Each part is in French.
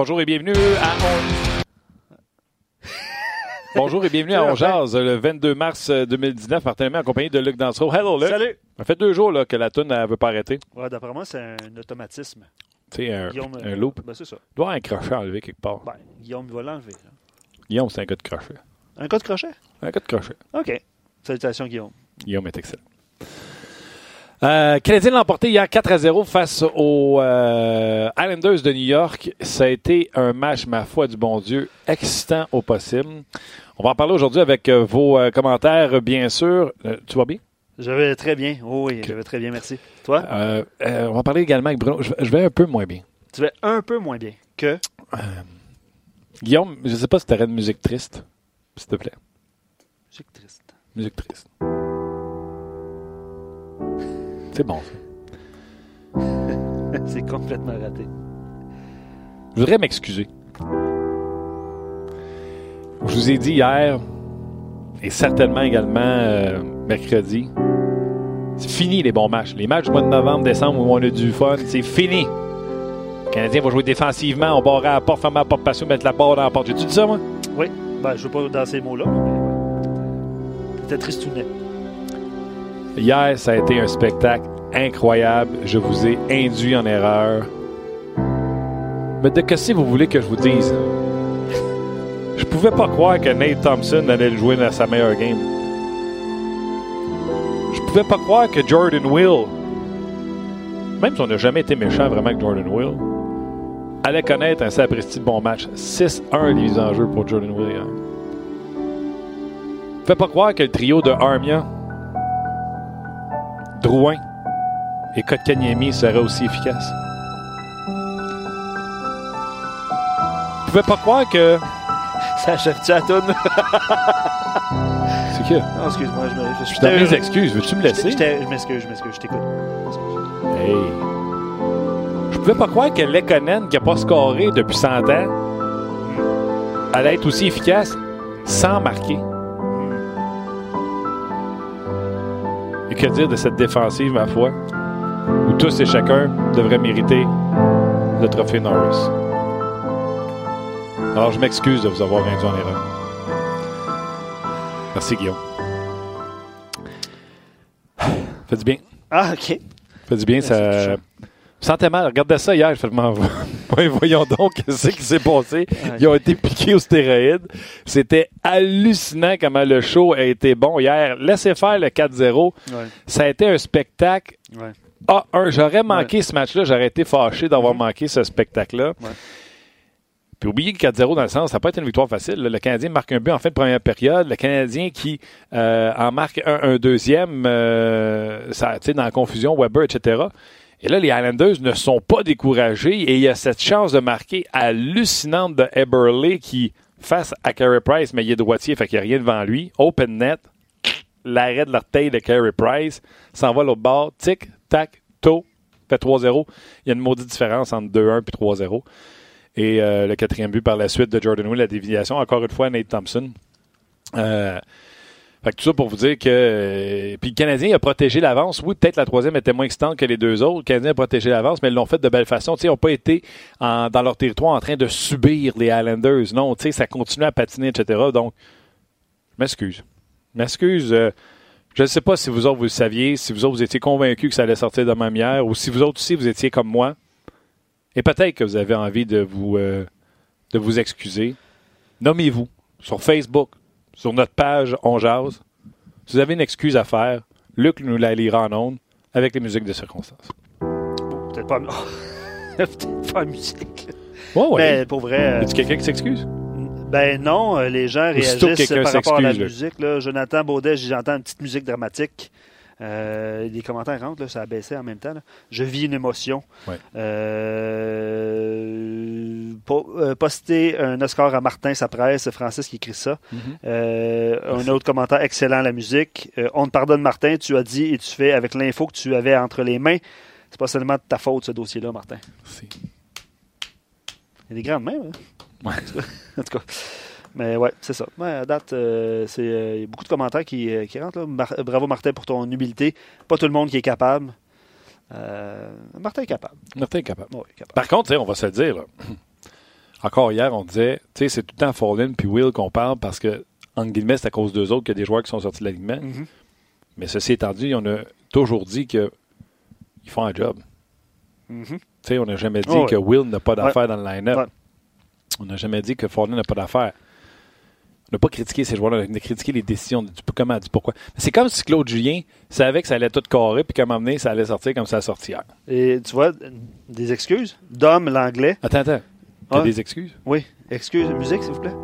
Bonjour et bienvenue à On... Bonjour et bienvenue à On Jazz, le 22 mars 2019, partenariat en compagnie de Luc Dansereau. Hello, Luc. Salut! Ça fait deux jours là, que la toune ne veut pas arrêter. Ouais, D'après moi, c'est un automatisme. C'est un, un euh, loop. Ben, c'est ça. Il doit avoir un crochet enlevé quelque part. Ben, Guillaume il va l'enlever. Guillaume, c'est un gars de crochet. Un cas de crochet? Un gars de crochet. OK. Salutations, Guillaume. Guillaume est excellent. Euh, Canadien l'a emporté hier 4 à 0 face aux euh, Islanders de New York. Ça a été un match, ma foi du bon Dieu, excitant au possible. On va en parler aujourd'hui avec euh, vos euh, commentaires, bien sûr. Tu vas bien? Je vais très bien. Oh oui, je vais très bien, merci. Toi? On va parler également avec Bruno. Je, je vais un peu moins bien. Tu vas un peu moins bien que? Guillaume, je ne sais pas si tu aurais une musique triste, s'il te plaît. Musique triste. Musique triste. C'est bon, c'est complètement raté. Je voudrais m'excuser. Je vous ai dit hier, et certainement également euh, mercredi, c'est fini les bons matchs. Les matchs du mois de novembre, décembre où on a du fun, c'est fini. Le Canadien va jouer défensivement, on barre à la porte, fermer la porte passion, mettre la barre dans la porte. J'ai-tu dit ça, moi? Oui. Ben, je ne veux pas dans ces mots-là. C'était tristounet. Hier, ça a été un spectacle incroyable. Je vous ai induit en erreur. Mais de que vous voulez que je vous dise? Je pouvais pas croire que Nate Thompson allait jouer dans sa meilleure game. Je pouvais pas croire que Jordan Will, même si on n'a jamais été méchant vraiment avec Jordan Will, allait connaître un sapristi de bon match. 6-1 les mises en jeu pour Jordan Will. Je pouvais pas croire que le trio de Armia, Drouin et Kotkaniemi serait aussi efficace. Je pouvais pas croire que. Ça achève-tu à toune? C'est que. non, excuse-moi. Je, me, je, Je donne mes excuses. Veux-tu me laisser? Je m'excuse, je m'excuse. Je t'écoute. Hey. Je pouvais pas croire que Lekonen, qui n'a pas scoré depuis 100 ans, allait être aussi efficace sans marquer. Et que dire de cette défensive, ma foi, où tous et chacun devraient mériter le trophée Norris? Alors, je m'excuse de vous avoir induit en erreur. Merci, Guillaume. Fait du bien. Ah, OK. Fait du bien, ça. Je me sentais mal. Regardez ça hier. Je fais, voyons donc ce qui s'est passé? Ils ont été piqués aux stéroïdes. C'était hallucinant comment le show a été bon hier. Laissez faire le 4-0. Ouais. Ça a été un spectacle. Ouais. Ah, un, j'aurais manqué ce match-là. J'aurais été fâché d'avoir manqué ce spectacle-là. Puis oubliez que 4-0 dans le sens, ça n'a pas été une victoire facile. Le Canadien marque un but en fin de première période. Le Canadien qui euh, en marque un, un deuxième, euh, ça, dans la confusion, Weber, etc. Et là, les Islanders ne sont pas découragés et il y a cette chance de marquer hallucinante de Eberle qui, face à Carey Price, mais il est droitier, fait qu'il n'y a rien devant lui. Open net, l'arrêt de l'orteil de Carey Price, s'en va l'autre bord, tic, tac, to, fait 3-0. Il y a une maudite différence entre 2-1 puis 3-0. Et euh, le quatrième but par la suite de Jordan Will, la déviation, encore une fois, Nate Thompson. Euh, fait que tout ça pour vous dire que. euh, puis le Canadien a protégé l'avance. Oui, peut-être la troisième était moins excitante que les deux autres. Le Canadien a protégé l'avance, mais ils l'ont fait de belle façon. Ils n'ont pas été dans leur territoire en train de subir les Islanders. Non, ça continue à patiner, etc. Donc, je m'excuse. Je m'excuse. euh, je ne sais pas si vous autres vous le saviez, si vous autres vous étiez convaincus que ça allait sortir de même hier, ou si vous autres aussi vous étiez comme moi. Et peut-être que vous avez envie de vous, euh, de vous excuser. nommez-vous sur Facebook, sur notre page On Jase. Si vous avez une excuse à faire, Luc nous la lira en ondes avec les musiques de circonstances. Peut-être pas, peut-être pas musique. Ouais, ouais. Mais pour vrai. Y a quelqu'un qui s'excuse? Ben non, euh, les gens réagissent par rapport à la musique. Là. Jonathan Baudet, j'entends une petite musique dramatique. Euh, les commentaires rentrent, là, ça a baissé en même temps. là. Je vis une émotion. Ouais. Euh, po- euh, poster un Oscar à Martin, sa presse, c'est Francis qui écrit ça. Mhm. Euh, un autre commentaire excellent, la musique. On te pardonne, Martin, tu as dit et tu fais avec l'info que tu avais entre les mains. C'est pas seulement de ta faute, ce dossier-là, Martin. Il y a des grandes mains, hein? Ouais. en tout cas. Mais ouais, c'est ça. Ouais, à date, euh, c'est, euh, il y a beaucoup de commentaires qui, euh, qui rentrent. là. Mar- bravo Martin pour ton humilité. Pas tout le monde qui est capable. Euh, Martin est capable. Martin est capable. Ouais, capable. Par contre, tu sais, on va se le dire, là. encore hier, on disait, tu sais, c'est tout le temps Fallen puis Will qu'on parle parce que, en guillemets, c'est à cause d'eux autres qu'il y a des joueurs qui sont sortis de l'alignement. Mhm. Mais ceci étant dit, on a toujours dit qu'ils font un job. Tu sais, on n'a jamais dit Oh, ouais. que Will n'a pas d'affaires dans le line-up. Ouais. On n'a jamais dit que Fallen n'a pas d'affaires. N'a pas critiqué ces joueurs-là, on a critiqué les décisions, du comment, du pourquoi. C'est comme si Claude Julien savait que ça allait tout carrer, puis qu'à un moment donné, ça allait sortir comme ça a sorti hier. Et tu vois, des excuses? Dom l'anglais. Attends, attends. T'as Ouais. des excuses? Oui, excuse, musique, s'il vous plaît.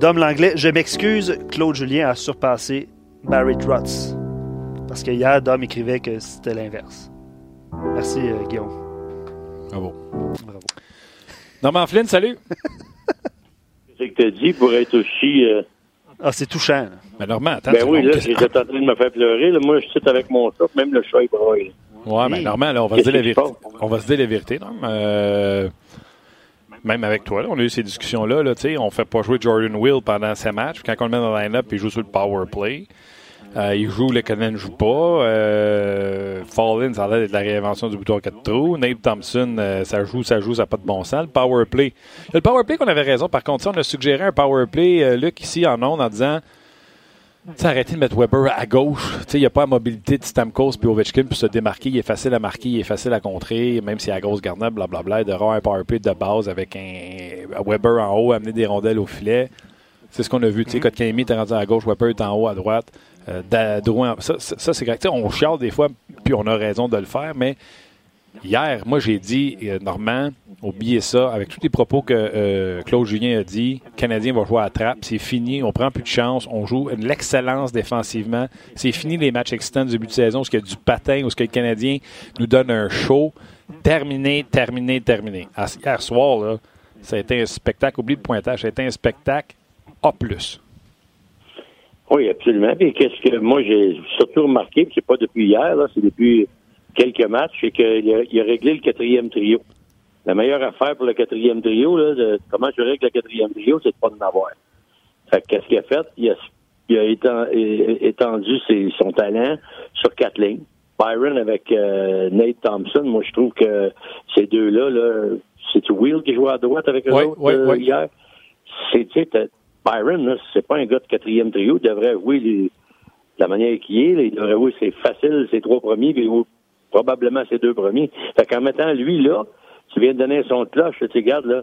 Dom l'anglais. Je m'excuse, Claude Julien a surpassé Barry Trotz. Parce que hier, Dom écrivait que c'était l'inverse. Merci, euh, Guillaume. Bravo. Bravo. Normand Flynn, salut. C'est que tu as dit pour être aussi. euh, Ah, c'est touchant. là. Ben, Normand, attends. ben oui, là, j'étais en train de me faire pleurer. Là. Moi, je suis avec mon chat, même le chat est broye. Ouais, mais Oui. Normand, là, on va se dire la vérité. On va se dire la vérité, non? Euh, même avec toi, là, on a eu ces discussions-là. Là, tu sais, on fait pas jouer Jordan Will pendant ses matchs. Quand on le met dans le line-up, il joue sur le power play. Euh, il joue, le Canadien ne joue pas. Euh, Fallin, ça a l'air d'être la réinvention du bouton 4 trous. Nate Thompson, euh, ça joue, ça joue, ça n'a pas de bon sens. Le power play. Le power play qu'on avait raison, par contre, ça, on a suggéré un power play, euh, Luc, ici en ondes, en disant arrêtez de mettre Weber à gauche. Il n'y a pas la mobilité de Stamkos puis Ovechkin pour se démarquer. Il est facile à marquer, il est facile à contrer, même s'il y a la grosse garnette, blablabla. Il avoir un power play de base avec un Weber en haut, amener des rondelles au filet. C'est ce qu'on a vu. Tu sais, Kotkaniemi était rendu à gauche, Weber est en haut, à droite. Euh, ça, ça, c'est correct. On chiale des fois, puis on a raison de le faire, mais hier, moi, j'ai dit, euh, Normand, oubliez ça, avec tous les propos que euh, Claude Julien a dit, le Canadien va jouer à la trappe, c'est fini, on prend plus de chance, on joue l'excellence défensivement, c'est fini les matchs excitants du début de saison, où il y a du patin, où ce que le Canadien nous donne un show, terminé, terminé, terminé. Hier soir, ça a été un spectacle, oublie le pointage, ça a été un spectacle A+. Oui, absolument. Puis qu'est-ce que moi j'ai surtout remarqué, c'est pas depuis hier, là, c'est depuis quelques matchs, c'est qu'il a, il a réglé le quatrième trio. La meilleure affaire pour le quatrième trio, là, de comment je règle le quatrième trio, c'est de pas en avoir. Fait que qu'est-ce qu'il a fait? Il a, il étendu ses- son talent sur quatre lignes. Byron avec euh, Nate Thompson, moi je trouve que ces deux-là, là, c'est Will qui jouait à droite avec eux Oui, autres oui, oui. hier? C'est, tu sais, t'as- Byron, c'est pas un gars de quatrième trio. Il devrait jouer les- la manière qu'il est. là, il devrait jouer ses faciles, ses trois premiers, puis probablement ses deux premiers. Fait qu'en mettant lui là, tu viens de donner son cloche, tu regardes là,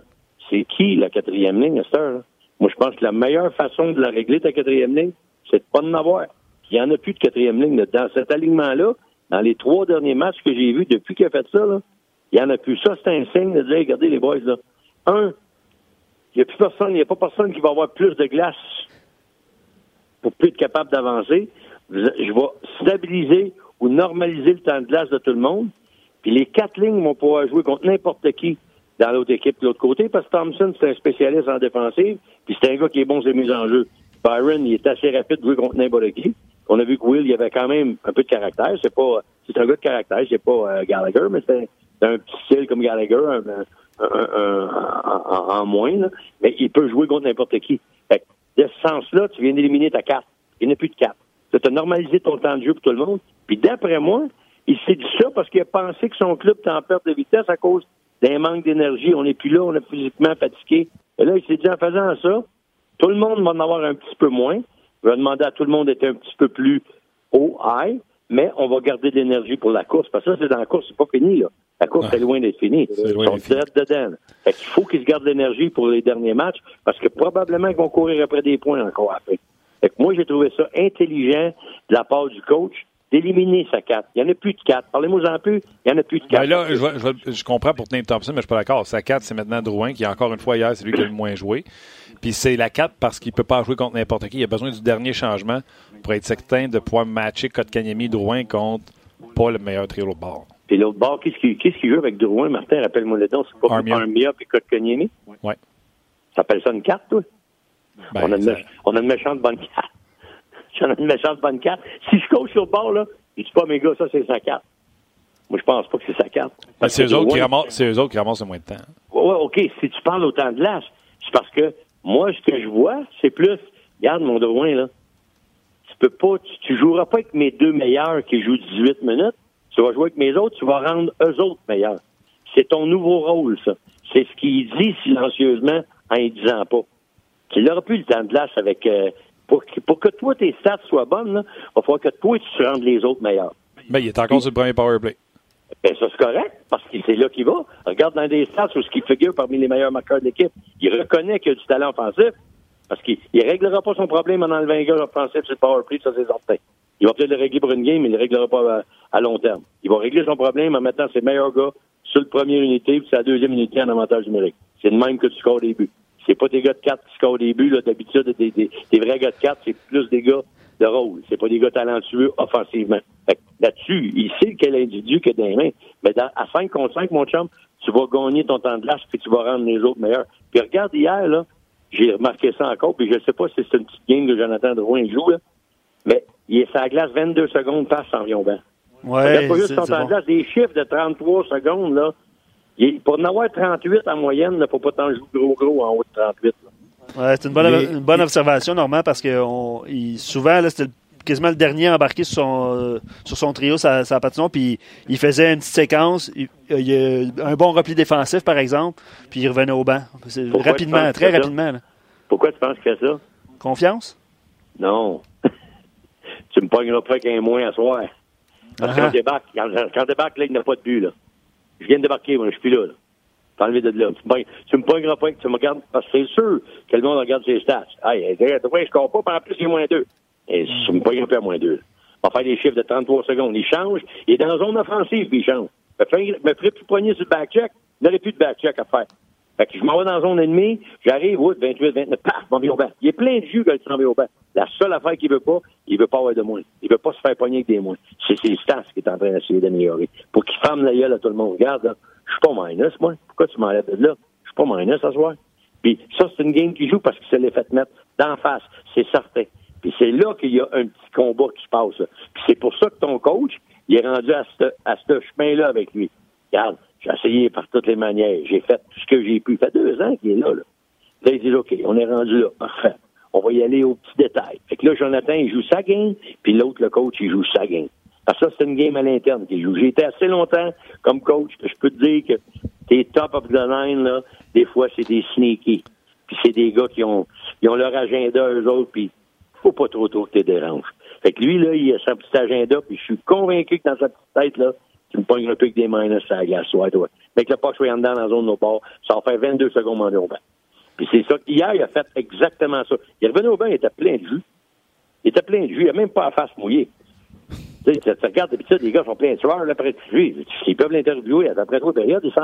c'est qui la quatrième ligne à cette là? Moi, je pense que la meilleure façon de la régler, ta quatrième ligne, c'est de pas en avoir. Il n'y en a plus de quatrième ligne. Dans cet alignement-là, dans les trois derniers matchs que j'ai vus depuis qu'il a fait ça, là, il n'y en a plus. Ça, c'est un signe de dire, regardez les boys, là. Un, il n'y a plus personne, il n'y a pas personne qui va avoir plus de glace pour plus être capable d'avancer. Je vais stabiliser ou normaliser le temps de glace de tout le monde. Puis les quatre lignes vont pouvoir jouer contre n'importe qui dans l'autre équipe de l'autre côté, parce que Thompson, c'est un spécialiste en défensive, puis c'est un gars qui est bon sur les mises en jeu. Byron, il est assez rapide de jouer contre n'importe qui. On a vu que Will, il avait quand même un peu de caractère. C'est pas, c'est un gars de caractère, c'est pas euh, Gallagher, mais c'est un, c'est un petit style comme Gallagher, un, un- un- moins, mais il peut jouer contre n'importe qui. Fait que, de ce sens-là, tu viens d'éliminer ta carte. Il n'y a plus de quatre. Tu as normalisé ton temps de jeu pour tout le monde. Puis d'après moi, il s'est dit ça parce qu'il a pensé que son club était en perte de vitesse à cause d'un manque d'énergie. On n'est plus là, on est physiquement fatigué. Et là, il s'est dit en faisant ça, tout le monde va en avoir un petit peu moins. Il va demander à tout le monde d'être un petit peu plus haut, high, mais on va garder de l'énergie pour la course. Parce que ça, c'est dans la course, c'est pas fini. Là. La course est loin d'être finie. Ils sont direct dedans. Fait qu'il faut qu'ils se gardent l'énergie pour les derniers matchs parce que probablement qu'ils vont courir après des points encore après. Fait que moi, j'ai trouvé ça intelligent de la part du coach d'éliminer sa 4. Il n'y en a plus de 4. Parlez-moi en plus, il n'y en a plus de 4. Ben là, je, je, comprends pour Nate Thompson, mais je ne suis pas d'accord. Sa 4, c'est maintenant Drouin, qui, encore une fois, hier, c'est lui qui a le moins joué. Puis c'est la 4 parce qu'il ne peut pas jouer contre n'importe qui. Il a besoin du dernier changement pour être certain de pouvoir matcher Kotkaniemi Drouin contre pas le meilleur trio de bord. Puis l'autre bord, qu'est-ce qu'il qu joue avec Drouin, Martin? Rappelle-moi le nom. C'est pas Armia puis Kotkaniemi? Oui. Ça s'appelle ça une carte, toi? Ben, on, a une, on, a une, méchante bonne carte. J'en ai une méchante bonne carte. Si je coach sur le bord, là, je dis pas, mes gars, ça, c'est sa carte. Moi, je pense pas que c'est sa carte. Ben, c'est eux, autres qui ramassent, eux autres qui ramassent le moins de temps. Oui, ouais, OK. Si tu parles au temps de l'âge, c'est parce que moi, ce que je vois, c'est plus, regarde mon Drouin, là. Tu peux pas, tu, joueras pas avec mes deux meilleurs qui jouent 18 minutes. Tu vas jouer avec mes autres, tu vas rendre eux autres meilleurs. C'est ton nouveau rôle, ça. C'est ce qu'il dit silencieusement en ne disant pas. Tu n'auras plus le temps de glace avec. Euh, pour, pour, que toi, tes stats soient bonnes, là, il va falloir que toi, tu rendes les autres meilleurs. Mais il est encore sur le premier powerplay. Ben, ça, c'est correct, parce que c'est là qu'il va. Regarde dans des stats où ce qui figure parmi les meilleurs marqueurs de l'équipe. Il reconnaît qu'il a du talent offensif, parce qu'il ne réglera pas son problème en enlevant un gars offensif sur le powerplay, ça, c'est certain. Il va peut-être le régler pour une game, mais il ne le réglera pas à, long terme. Il va régler son problème en mettant ses meilleurs gars sur le premier unité, puis sa deuxième unité en avantage numérique. C'est le même que tu scores au début. C'est pas des gars de 4 qui scorent au début, d'habitude, des, des, des, vrais gars de 4, c'est plus des gars de rôle. C'est pas des gars talentueux offensivement. Là-dessus, il sait quel individu dans les mains. Mais à 5 contre 5, mon chum, tu vas gagner ton temps de glace puis tu vas rendre les autres meilleurs. Puis regarde hier, là, j'ai remarqué ça encore, puis je sais pas si c'est une petite game que Jonathan Drouin joue, là, mais il est sa glace 22 secondes, passe en vient Ouais, pas juste glace, des chiffres de 33 secondes, là. pour en avoir 38 en moyenne, il ne faut pas t'en jouer gros gros en haut de 38. Ouais, c'est une bonne, une bonne observation, Normand, parce que on, il, souvent, c'était quasiment le dernier embarqué sur son, euh, sur son trio, sa, sa patinoire, puis il faisait une petite séquence. Il, a un bon repli défensif, par exemple, puis il revenait au banc. Rapidement, très rapidement. Pourquoi tu penses qu'il fait ça? Confiance? Non. tu me pogneras pas qu'un moins à soir. Parce que quand débarque, quand, quand débarque, là, il n'a pas de but, là. Je viens de débarquer, moi, je suis plus là, là enlevé de là. Tu me pogneras pas que tu me regardes, parce que c'est sûr que le monde regarde ses stats. Hey, je score pas, puis en plus, il est moins deux. Et tu me pogneras pas à moins deux. On va faire des chiffres de 33 secondes. Il change, il est dans la zone offensive, puis il change. Me me ferait plus poigner sur le back-check, il n'aurait plus de back-check à faire. Fait que je m'en vais dans la zone ennemie, j'arrive, 28, 29, paf, vais au. Il est plein de jus quand il au banc. La seule affaire qu'il veut pas, il veut pas avoir de moins. Il veut pas se faire pogner avec des moins. C'est ses stats qu'il est en train d'essayer d'améliorer. Pour qu'il ferme la gueule à tout le monde. Regarde, là, je suis pas minus, moi. Pourquoi tu m'enlèves de là? Je suis pas minus à soir. Puis ça, c'est une game qui joue parce qu'il se l'est fait mettre d'en face. C'est certain. Puis c'est là qu'il y a un petit combat qui se passe. Puis c'est pour ça que ton coach, il est rendu à ce, à chemin-là avec lui. Regarde, j'ai essayé par toutes les manières. J'ai fait tout ce que j'ai pu. Fait deux ans qu'il est là, là. Là, il dit, OK, on est rendu là. Parfait. On va y aller aux petits détails. Fait que là, Jonathan, il joue sa game, puis l'autre, le coach, il joue sa game. Parce que ça, c'est une game à l'interne qu'il joue. J'ai été assez longtemps comme coach que je peux te dire que tes top of the line, là, des fois, c'est des sneaky. Puis c'est des gars qui ont, ils ont leur agenda, eux autres, puis faut pas trop trop que tu déranges. Fait que lui, là, il a son petit agenda, puis je suis convaincu que dans sa petite tête, là, tu me pognes un peu avec des minus à la glace, ouais, toi. Mais que le pas soit en dedans dans la zone de nos ports, ça va faire 22 secondes en au banc. Puis c'est ça. Hier, il a fait exactement ça. Il est revenu au banc, il était plein de jus. Il était plein de jus. Il n'a même pas la face mouillée. Tu, sais, tu regardes d'habitude, les gars sont pleins de sueur, là, après lui. Ils peuvent l'interviewer. Après trois périodes, ils sont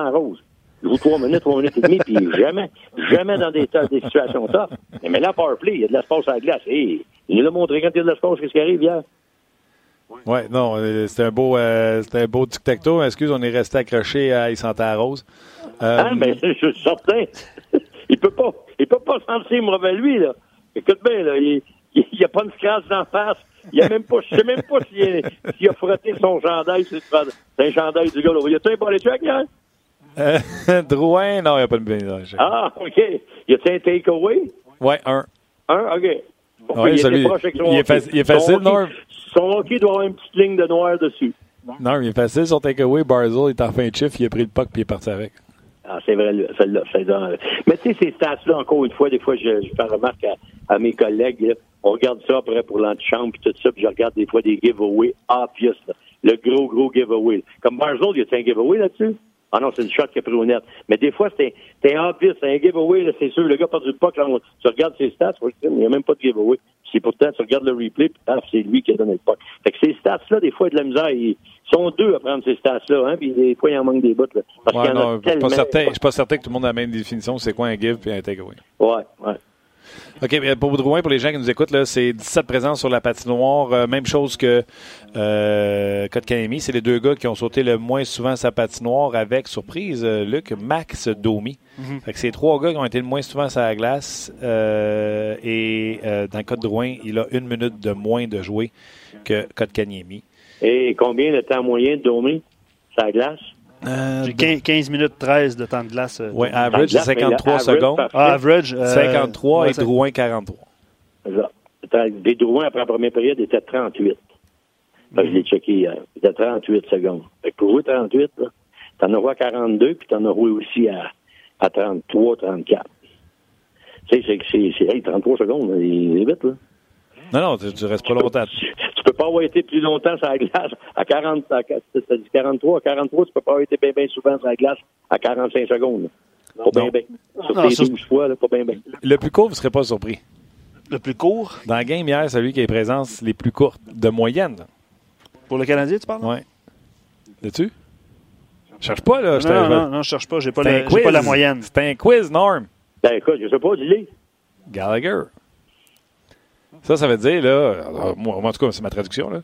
Il joue trois minutes, trois minutes et demie, puis jamais, jamais dans des, des situations top. Mais là, powerplay, il y a de l'espace à la glace. Hey, il nous a montré quand il y a de l'espace, qu'est-ce qui arrive hier? Oui, non, euh, c'était un beau, euh, c'était un beau tic-tac-toe. Excuse, on est resté accroché à Il à Rose. Euh, ah, mais je suis certain. il peut pas, il peut pas sentir mauvais, lui, là. Écoute bien, là, il n'y a pas de scratch d'en face. Il a même pas, je sais même pas s'il a, frotté son chandail. C'est un chandail du gars, là. Y a-t-il un body check, hier? Euh, Drouin, non, il n'y a pas de body Ah, OK. Y a-t-il un takeaway? Oui, un. Un, OK. Il, celui, il, est il est facile, non? Son hockey doit avoir une petite ligne de noir dessus. Non, il est facile, son takeaway. Barzell est en fin de chiffre, il a pris le puck puis il est parti avec. Ah, c'est vrai, celle-là. Mais tu sais, ces stats-là, encore une fois, des fois, je, je fais remarque à, mes collègues, on regarde ça après pour l'antichambre puis tout ça, puis je regarde des fois des giveaways obvious, là. le gros, gros giveaway. Comme Barzell, il y a un giveaway là-dessus? Ah non, c'est une shot qui a pris au net. Mais des fois, c'est un obvious, c'est un giveaway, c'est sûr. Le gars a perdu le puck, là, tu regardes ses stats, il n'y a même pas de giveaway. C'est pourtant, tu regardes le replay, puis c'est lui qui a donné le puck. Fait que ces stats-là, des fois, il y a de la misère. Ils sont deux à prendre ces stats-là, hein, puis des fois, il en manque des bouts. Là, parce qu'il y en a tellement... Je ne suis pas certain que tout le monde a la même définition. C'est quoi un give puis un takeaway? Ouais, ouais. OK, pour Drouin, pour les gens qui nous écoutent, c'est 17 présences sur la patinoire. Euh, même chose que euh, Kotkaniemi. C'est les deux gars qui ont sauté le moins souvent sa patinoire avec, surprise, euh, Luc, Max Domi. Mhm. Fait que c'est trois gars qui ont été le moins souvent sur la glace. Euh, et dans le cas de Drouin, il a une minute de moins de jouer que Kotkaniemi. Et combien de temps moyen de Domi sur la glace? Euh, J'ai 15 minutes 13 de temps de glace. Euh, oui, average, c'est 53 secondes. Ah, average. 53 euh, et Drouin, 43. Des Drouin, après la première période, était 38. Je l'ai checké hier. Il était 38 secondes. Fait que pour jouer 38, t'en as joué à 42, puis t'en as joué aussi à, à 33, 34. Tu sais, c'est, hey, 33 secondes, il est vite, là. Non, non, tu, tu restes pas longtemps. Tu, tu, peux pas avoir été plus longtemps sur la glace à 40, à, dit 43, à 43, tu peux pas avoir été bien, bien souvent sur la glace à 45 secondes. Pas bien, bien. Sur non, tes 12 fois, là, pas bien, bien. Le plus court, vous serez pas surpris. Le plus court? Dans la game hier, celui qui a les présences les plus courtes de moyenne. Pour le Canadien, tu parles? Oui. L'as-tu? Je cherche pas, là. Non, non, non, non, je cherche pas. J'ai pas, pas la moyenne. C'est un quiz, Norm. Ben, écoute, je sais pas, dis-le. Gallagher. Ça, ça veut dire, là, moi, en tout cas, c'est ma traduction, là.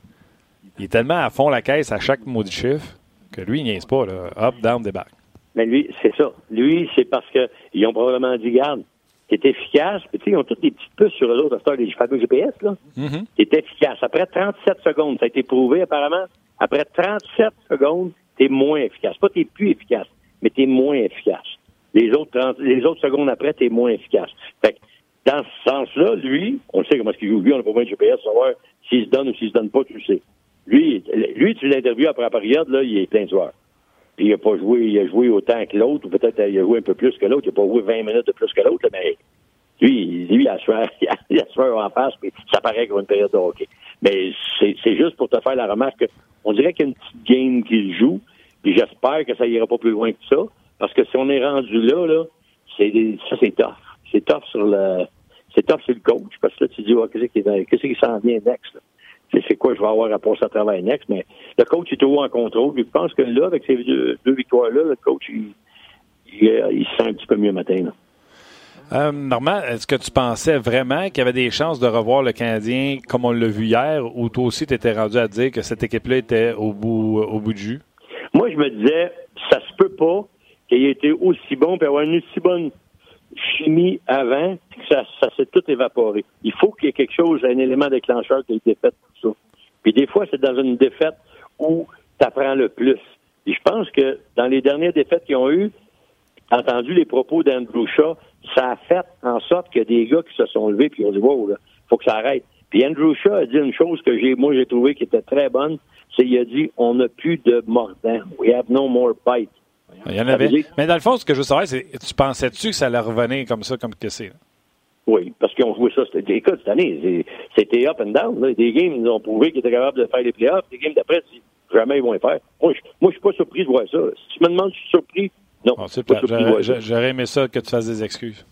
Il est tellement à fond la caisse à chaque mot du chiffre que lui, il niaise pas, là. Up, down, débarque. Mais lui, c'est ça. Lui, c'est parce qu'ils ont probablement dit, garde, t'es efficace. Puis, tu sais, ils ont toutes des petites puces sur eux autres, à les fameux GPS, là. Mm T'es efficace. Après 37 secondes, ça a été prouvé, apparemment. Après 37 secondes, t'es moins efficace. Pas t'es plus efficace, mais t'es moins efficace. Les autres, les autres secondes après, t'es moins efficace. Fait que, dans ce sens-là, lui, on sait comment est-ce qu'il joue. Lui, on n'a pas besoin de GPS savoir s'il se donne ou s'il se donne pas, tu le sais. Lui, lui tu l'interviews après la période, là, il est plein de joueurs. Puis il n'a pas joué, il a joué autant que l'autre, ou peut-être il a joué un peu plus que l'autre. Il n'a pas joué 20 minutes de plus que l'autre, mais lui, lui, il a sueur, il a sueur en face, puis ça paraît comme une période de hockey. Mais c'est juste pour te faire la remarque qu'on dirait qu'il y a une petite game qu'il joue, puis j'espère que ça ira pas plus loin que ça, parce que si on est rendu là, là, c'est ça c'est tough c'est tough sur le c'est tough sur le coach parce que là tu dis qu'est-ce qui qu'est-ce qui s'en vient next c'est quoi je vais avoir à passer à travers next mais le coach est toujours en contrôle je pense que là avec ces deux, victoires là le coach il, il, euh, il, se sent un petit peu mieux matin Euh, Normand, est-ce que tu pensais vraiment qu'il y avait des chances de revoir le Canadien comme on l'a vu hier, ou toi aussi tu étais rendu à dire que cette équipe-là était au bout, au bout du jus? Moi, je me disais, ça se peut pas qu'il ait été aussi bon et avoir une aussi bonne chimie avant, ça, ça s'est tout évaporé. Il faut qu'il y ait quelque chose, un élément déclencheur qui ait été fait pour ça. Puis des fois, c'est dans une défaite où tu apprends le plus. Et je pense que dans les dernières défaites qu'ils ont eues, entendu les propos d'Andrew Shaw, ça a fait en sorte a des gars qui se sont levés puis ont dit Wow, là, faut que ça arrête. Puis Andrew Shaw a dit une chose que j'ai moi j'ai trouvé qui était très bonne, c'est qu'il a dit On n'a plus de mordant. We have no more bite. Il y en avait. Mais dans le fond, ce que je veux savoir, c'est tu pensais-tu que ça allait revenir comme ça, comme que c'est? Oui, parce qu'ils ont joué ça. Écoute, cette année, c'était up and down. Là. Des games, ils ont prouvé qu'ils étaient capables de faire les playoffs. Des games d'après, jamais ils vont les faire. Moi, je ne suis pas surpris de voir ça. Si tu me demandes si je suis surpris, non. C'est J'aurais aimé ça que tu fasses des excuses.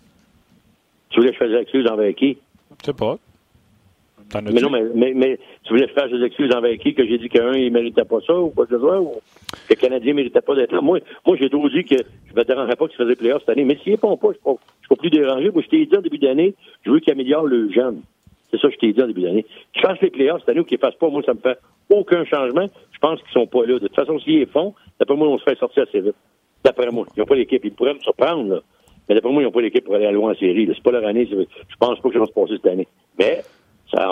Tu voulais que je fasse des excuses envers qui? Je sais pas. Mais non, mais, mais, tu voulais faire des excuses envers qui que j'ai dit qu'un, il méritait pas ça ou quoi que ce soit, ou que le Canadien méritait pas d'être là? Moi, moi j'ai toujours dit que je me dérangerais pas qu'il faisait playoff cette année. Mais s'il répond pas, je ne suis pas plus dérangé. Moi, je t'ai dit en début d'année, je veux qu'il améliore le jeune. C'est ça que je t'ai dit en début d'année. Qu'il fasse les playoffs cette année ou qu'il ne fasse pas, moi, ça me fait aucun changement. Je pense qu'ils sont pas là. De toute façon, s'ils les font, d'après moi, on se fait sortir assez vite. D'après moi. Ils n'ont pas l'équipe. Ils pourraient me surprendre, là. Mais d'après moi, ils n'ont pas l'équipe pour aller à loin en série. C'est pas leur année. Je pense pas que ça va se passer cette année. Mais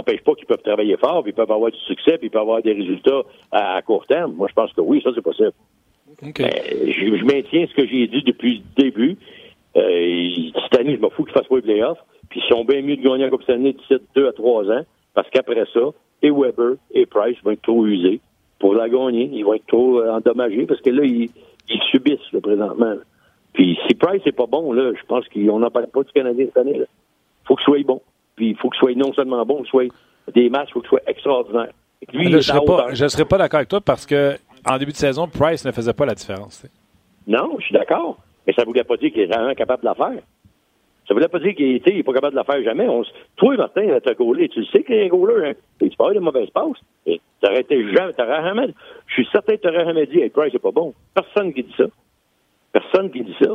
n'empêche pas qu'ils peuvent travailler fort, puis ils peuvent avoir du succès, puis ils peuvent avoir des résultats à, court terme. Moi, je pense que oui, ça, c'est possible. je, maintiens ce que j'ai dit depuis le début. Euh, cette année, je m'en fous qu'ils fassent pas les playoffs. Puis ils sont bien mieux de gagner la Coupe Stanley d'ici deux à trois ans, parce qu'après ça, et Weber et Price vont être trop usés pour la gagner. Ils vont être trop euh, endommagés, parce que là, ils, subissent le présentement. Puis si Price n'est pas bon, là, je pense qu'on n'en parle pas du Canadien cette année. Il faut qu'il soit bon. Puis il faut que ce soit non seulement bon, que ce soit des matchs, il faut que ce soit extraordinaire. je ne serais pas, d'accord avec toi parce que en début de saison, Price ne faisait pas la différence. Non, je suis d'accord. Mais ça ne voulait pas dire qu'il est vraiment capable de la faire. Ça ne voulait pas dire qu'il n'est pas capable de la faire jamais. On, toi, Martin, t'as gaulé. Tu le sais qu'il est un gauleur. Hein? Tu pas eu de mauvaise passe. T'aurais été jamais, jamais, je suis certain que t'aurais jamais dit, hey, Price, c'est pas bon. Personne qui dit ça. Personne qui dit ça.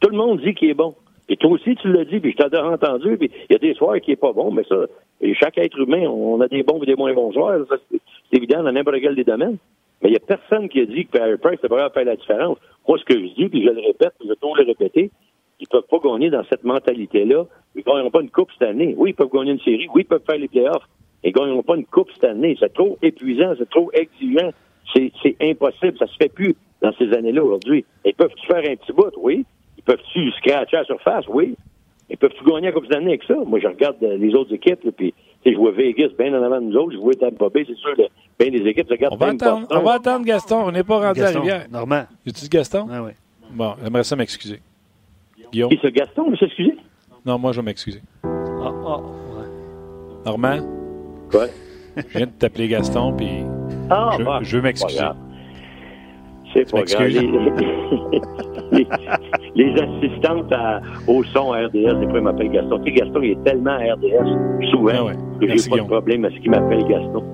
Tout le monde dit qu'il est bon. Et toi aussi, tu l'as dit, puis je t'ai entendu, puis il y a des soirs qui est pas bon, mais ça, et chaque être humain, on a des bons et des moins bons soirs. C'est évident dans n'importe quel des domaines. Mais il n'y a personne qui a dit que Perry Price devrait faire la différence. Moi, ce que je dis, puis je le répète, puis je vais le répéter, ils peuvent pas gagner dans cette mentalité-là. Ils ne gagneront pas une coupe cette année. Oui, ils peuvent gagner une série. Oui, ils peuvent faire les playoffs. Ils ne gagneront pas une coupe cette année. C'est trop épuisant, c'est trop exigeant. C'est impossible. Ça se fait plus dans ces années-là aujourd'hui. Ils peuvent-tu faire un petit bout? Oui. Ils peuvent-tu scratcher à la surface? Oui. Ils peuvent-tu gagner la coupe cette année avec ça? Moi, je regarde les autres équipes, puis je vois Vegas bien en avant de nous autres. Je vois Tampa Bay, c'est sûr, bien des équipes. on, va attendre, on va attendre Gaston. On n'est pas rendu Gaston, à Rivière. Normand. Tu Gaston? Ah oui. Bon, j'aimerais ça m'excuser. Guillaume? Qui ce Gaston, s'excuser? Non, moi, je vais m'excuser. Ah, ah, ouais. Normand? Quoi? Je viens de t'appeler Gaston, puis ah, je, bah, je veux m'excuser. C'est pas grave. Les, les, assistantes à, au son RDS, des fois, ils m'appellent Gaston. Tu sais, Gaston, il est tellement RDS, souvent, ah ouais. que j'ai pas de problème à ce qu'il m'appelle Gaston.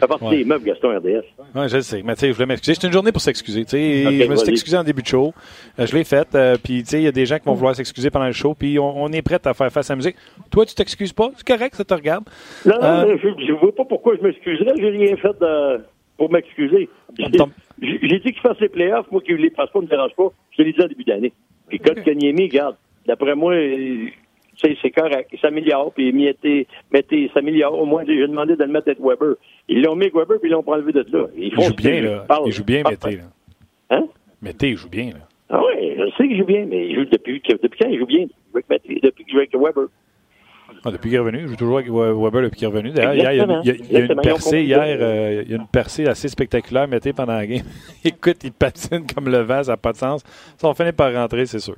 À partir ouais. des meubles, Gaston RDS. Oui, je le sais. Mais tu sais, je voulais m'excuser. C'est une journée pour s'excuser. Okay, je me suis excusé en début de show. Euh, je l'ai fait. Euh, puis, tu sais, il y a des gens qui vont vouloir s'excuser pendant le show. Puis, on, on est prêt à faire face à la musique. Toi, tu t'excuses pas? C'est correct, ça te regarde. Non, non, euh, je ne vois pas pourquoi je m'excuserais. J'ai rien fait de, pour m'excuser. J'ai dit qu'il fasse les playoffs. Moi, qu'il les fasse pas, ne me dérange pas. Je te l'ai dit en début d'année. Puis, Code Kanyemi, regarde, d'après moi, c'est correct. Il s'améliore, puis mettez, mettez, s'améliore. Au moins, j'ai demandé de le mettre avec Weber. Ils l'ont mis avec Weber, puis ils l'ont pas enlevé de là. Ils il joue bien, là. Il joue bien, Mété, là. Hein? Mété, il joue bien, là. Ah oui, je sais qu'il joue bien, mais il joue depuis, depuis quand il joue bien? Depuis qu'il joue avec Weber. Ah, depuis qu'il est revenu, je joue toujours avec Weber depuis qu'il est revenu. D'ailleurs, hier, il y a, il y a, il y a une percée hier, euh, il y a une percée assez spectaculaire, Mété, pendant la game. Écoute, il patine comme le vent, ça n'a pas de sens. Ça va finir par rentrer, c'est sûr.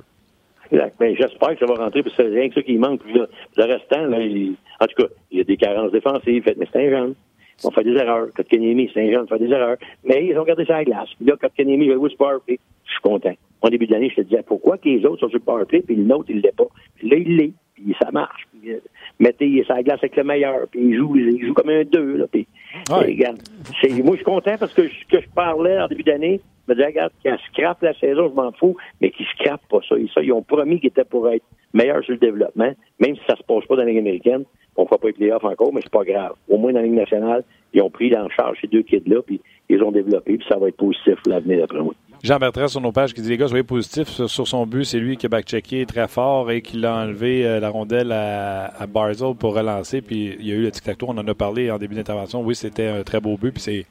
Exact. Ben, j'espère que ça va rentrer, parce que c'est rien que ça qui manque. Puis là, le restant, là, il... en tout cas, il y a des carences défensives, mais c'est un jeune. On fait des erreurs. Kotkaniemi, c'est un jeune, on fait des erreurs. Mais ils ont gardé ça à la glace. Puis là, Kotkaniemi, il va sur powerplay. Je suis content. Au début de l'année, je te disais, pourquoi que les autres sont sur le powerplay, puis l'autre, il l'est pas? Puis là, il l'est. Puis ça marche. Puis, euh, mettez, la glace avec le meilleur. Puis il joue, il joue comme un deux, là. Puis, ouais. regarde, moi, je suis content parce que ce que je parlais en début d'année, me disais, regarde, qu'ils scrape la saison, je m'en fous, mais qu'ils scrapent pas ça. Ils, ça, ils ont promis qu'ils étaient pour être meilleurs sur le développement, même si ça se passe pas dans la Ligue américaine. On ne fera pas les playoffs encore, mais c'est pas grave. Au moins, dans la Ligue nationale, ils ont pris en charge ces deux kids-là, puis ils ont développé, puis ça va être positif pour l'avenir, d'après moi. Jean Bertrand sur nos pages qui dit les gars soyez positifs sur, sur son but c'est lui qui a backchecké très fort et qui a enlevé euh, la rondelle à, à Barzell pour relancer puis il y a eu le tic tac on en a parlé en début d'intervention oui c'était un très beau but puis c'est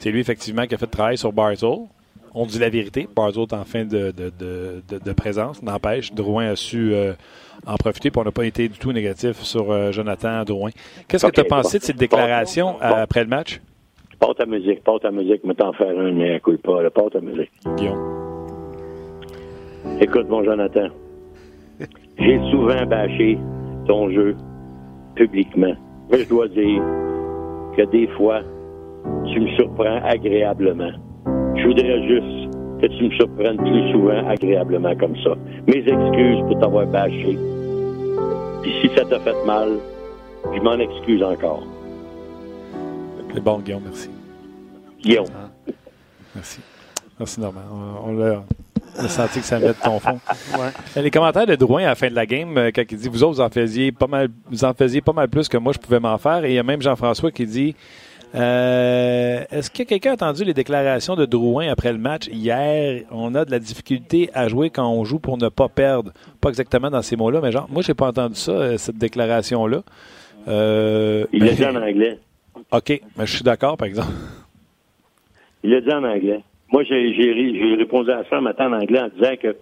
c'est lui effectivement qui a fait le travail sur Barzell on dit la vérité. Barzell est en fin de, de, de, de présence. N'empêche, Drouin a su euh, en profiter, puis on n'a pas été du tout négatif sur euh, Jonathan Drouin. Qu'est-ce okay, que tu as pensé de cette déclaration bon. après le match? Porte ta musique, porte ta musique, mais t'en faire un, mais écoute pas, là, porte ta musique. Guillaume. Écoute, mon Jonathan, j'ai souvent bâché ton jeu publiquement. Mais je dois dire que des fois, tu me surprends agréablement. Je voudrais juste que tu me surprennes plus souvent agréablement comme ça. Mes excuses pour t'avoir bâché. Puis si ça t'a fait mal, je m'en excuse encore. C'est bon, Guillaume, merci. Guillaume. Ah. Merci. Merci, Normand. On, on l'a senti que ça met de ton fond. ouais. Les commentaires de Drouin à la fin de la game, euh, quand il dit Vous autres, vous en faisiez pas mal, vous en faisiez pas mal plus que moi, je pouvais m'en faire. Et il y a même Jean-François qui dit euh, Est-ce que quelqu'un a entendu les déclarations de Drouin après le match hier? On a de la difficulté à jouer quand on joue pour ne pas perdre. Pas exactement dans ces mots-là, mais genre, moi, j'ai pas entendu ça, euh, cette déclaration-là. Euh, il l'a dit en anglais. OK, mais je suis d'accord, par exemple. Il l'a dit en anglais. Moi, j'ai répondu à ça un matin en anglais en disant que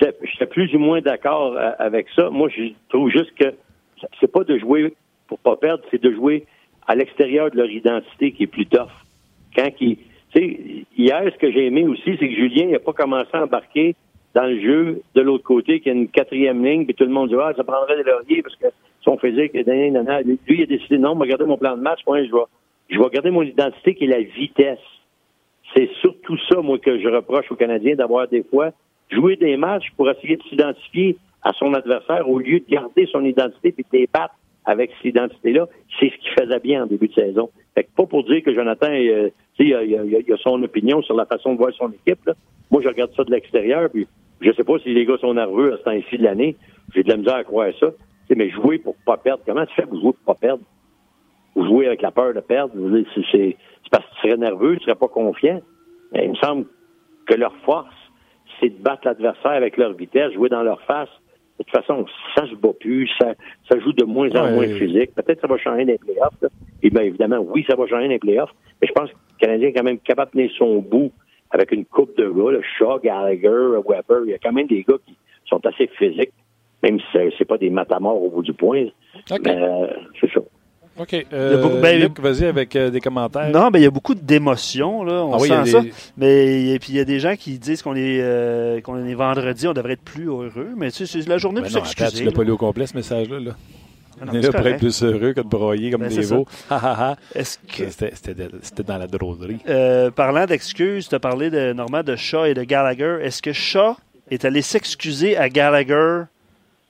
j'étais plus ou moins d'accord avec ça. Moi, je trouve juste que c'est pas de jouer pour pas perdre, c'est de jouer à l'extérieur de leur identité qui est plus tough. Quand qui, hier, ce que j'ai aimé aussi, c'est que Julien n'a pas commencé à embarquer dans le jeu de l'autre côté, qu'il y a une quatrième ligne, puis tout le monde dit, ah, ça prendrait des lauriers parce que son physique, lui, il a décidé, non, je vais garder mon plan de match, moi, je vais, je vais garder mon identité qui est la vitesse. c'est surtout ça, moi, que je reproche aux Canadiens d'avoir des fois joué des matchs pour essayer de s'identifier à son adversaire au lieu de garder son identité puis de débattre avec cette identité-là. C'est ce qu'il faisait bien en début de saison. Fait que pas pour dire que Jonathan, euh, il, a, a, son opinion sur la façon de voir son équipe. Là. Moi, je regarde ça de l'extérieur, puis je sais pas si les gars sont nerveux à ce temps-ci de l'année. J'ai de la misère à croire ça. mais jouer pour pas perdre, comment tu fais pour jouer pour pas perdre? Ou jouer avec la peur de perdre? C'est parce que tu serais nerveux, tu serais pas confiant. Mais il me semble que leur force, c'est de battre l'adversaire avec leur vitesse, jouer dans leur face. De toute façon, ça se bat plus, ça, ça joue de moins en moins physique. Peut-être que ça va changer les playoffs. Et bien évidemment, oui, ça va changer les playoffs. Mais je pense que le Canadien est quand même capable de tenir son bout avec une coupe de gars, le Shaw, Gallagher, Weber. Il y a quand même des gars qui sont assez physiques, même si c'est pas des matamores au bout du point. Euh, c'est ça. OK. Euh, ben, Luc, vas-y avec euh, des commentaires. Non, ben il y a beaucoup d'émotions, là. On ah sent ça. Mais puis il y a des gens qui disent qu'on est, euh, qu'on est vendredi, on devrait être plus heureux. Mais tu sais, c'est la journée ben pour s'excuser. Tu l'as pas lu au complet, ce message-là. Là. Ah on est là pour être plus heureux que de broyer comme ben, des veaux. Est-ce que... C'était dans la drôlerie. Euh, parlant d'excuses, tu as parlé de, Normand de Shaw et de Gallagher. Est-ce que Shaw est allé s'excuser à Gallagher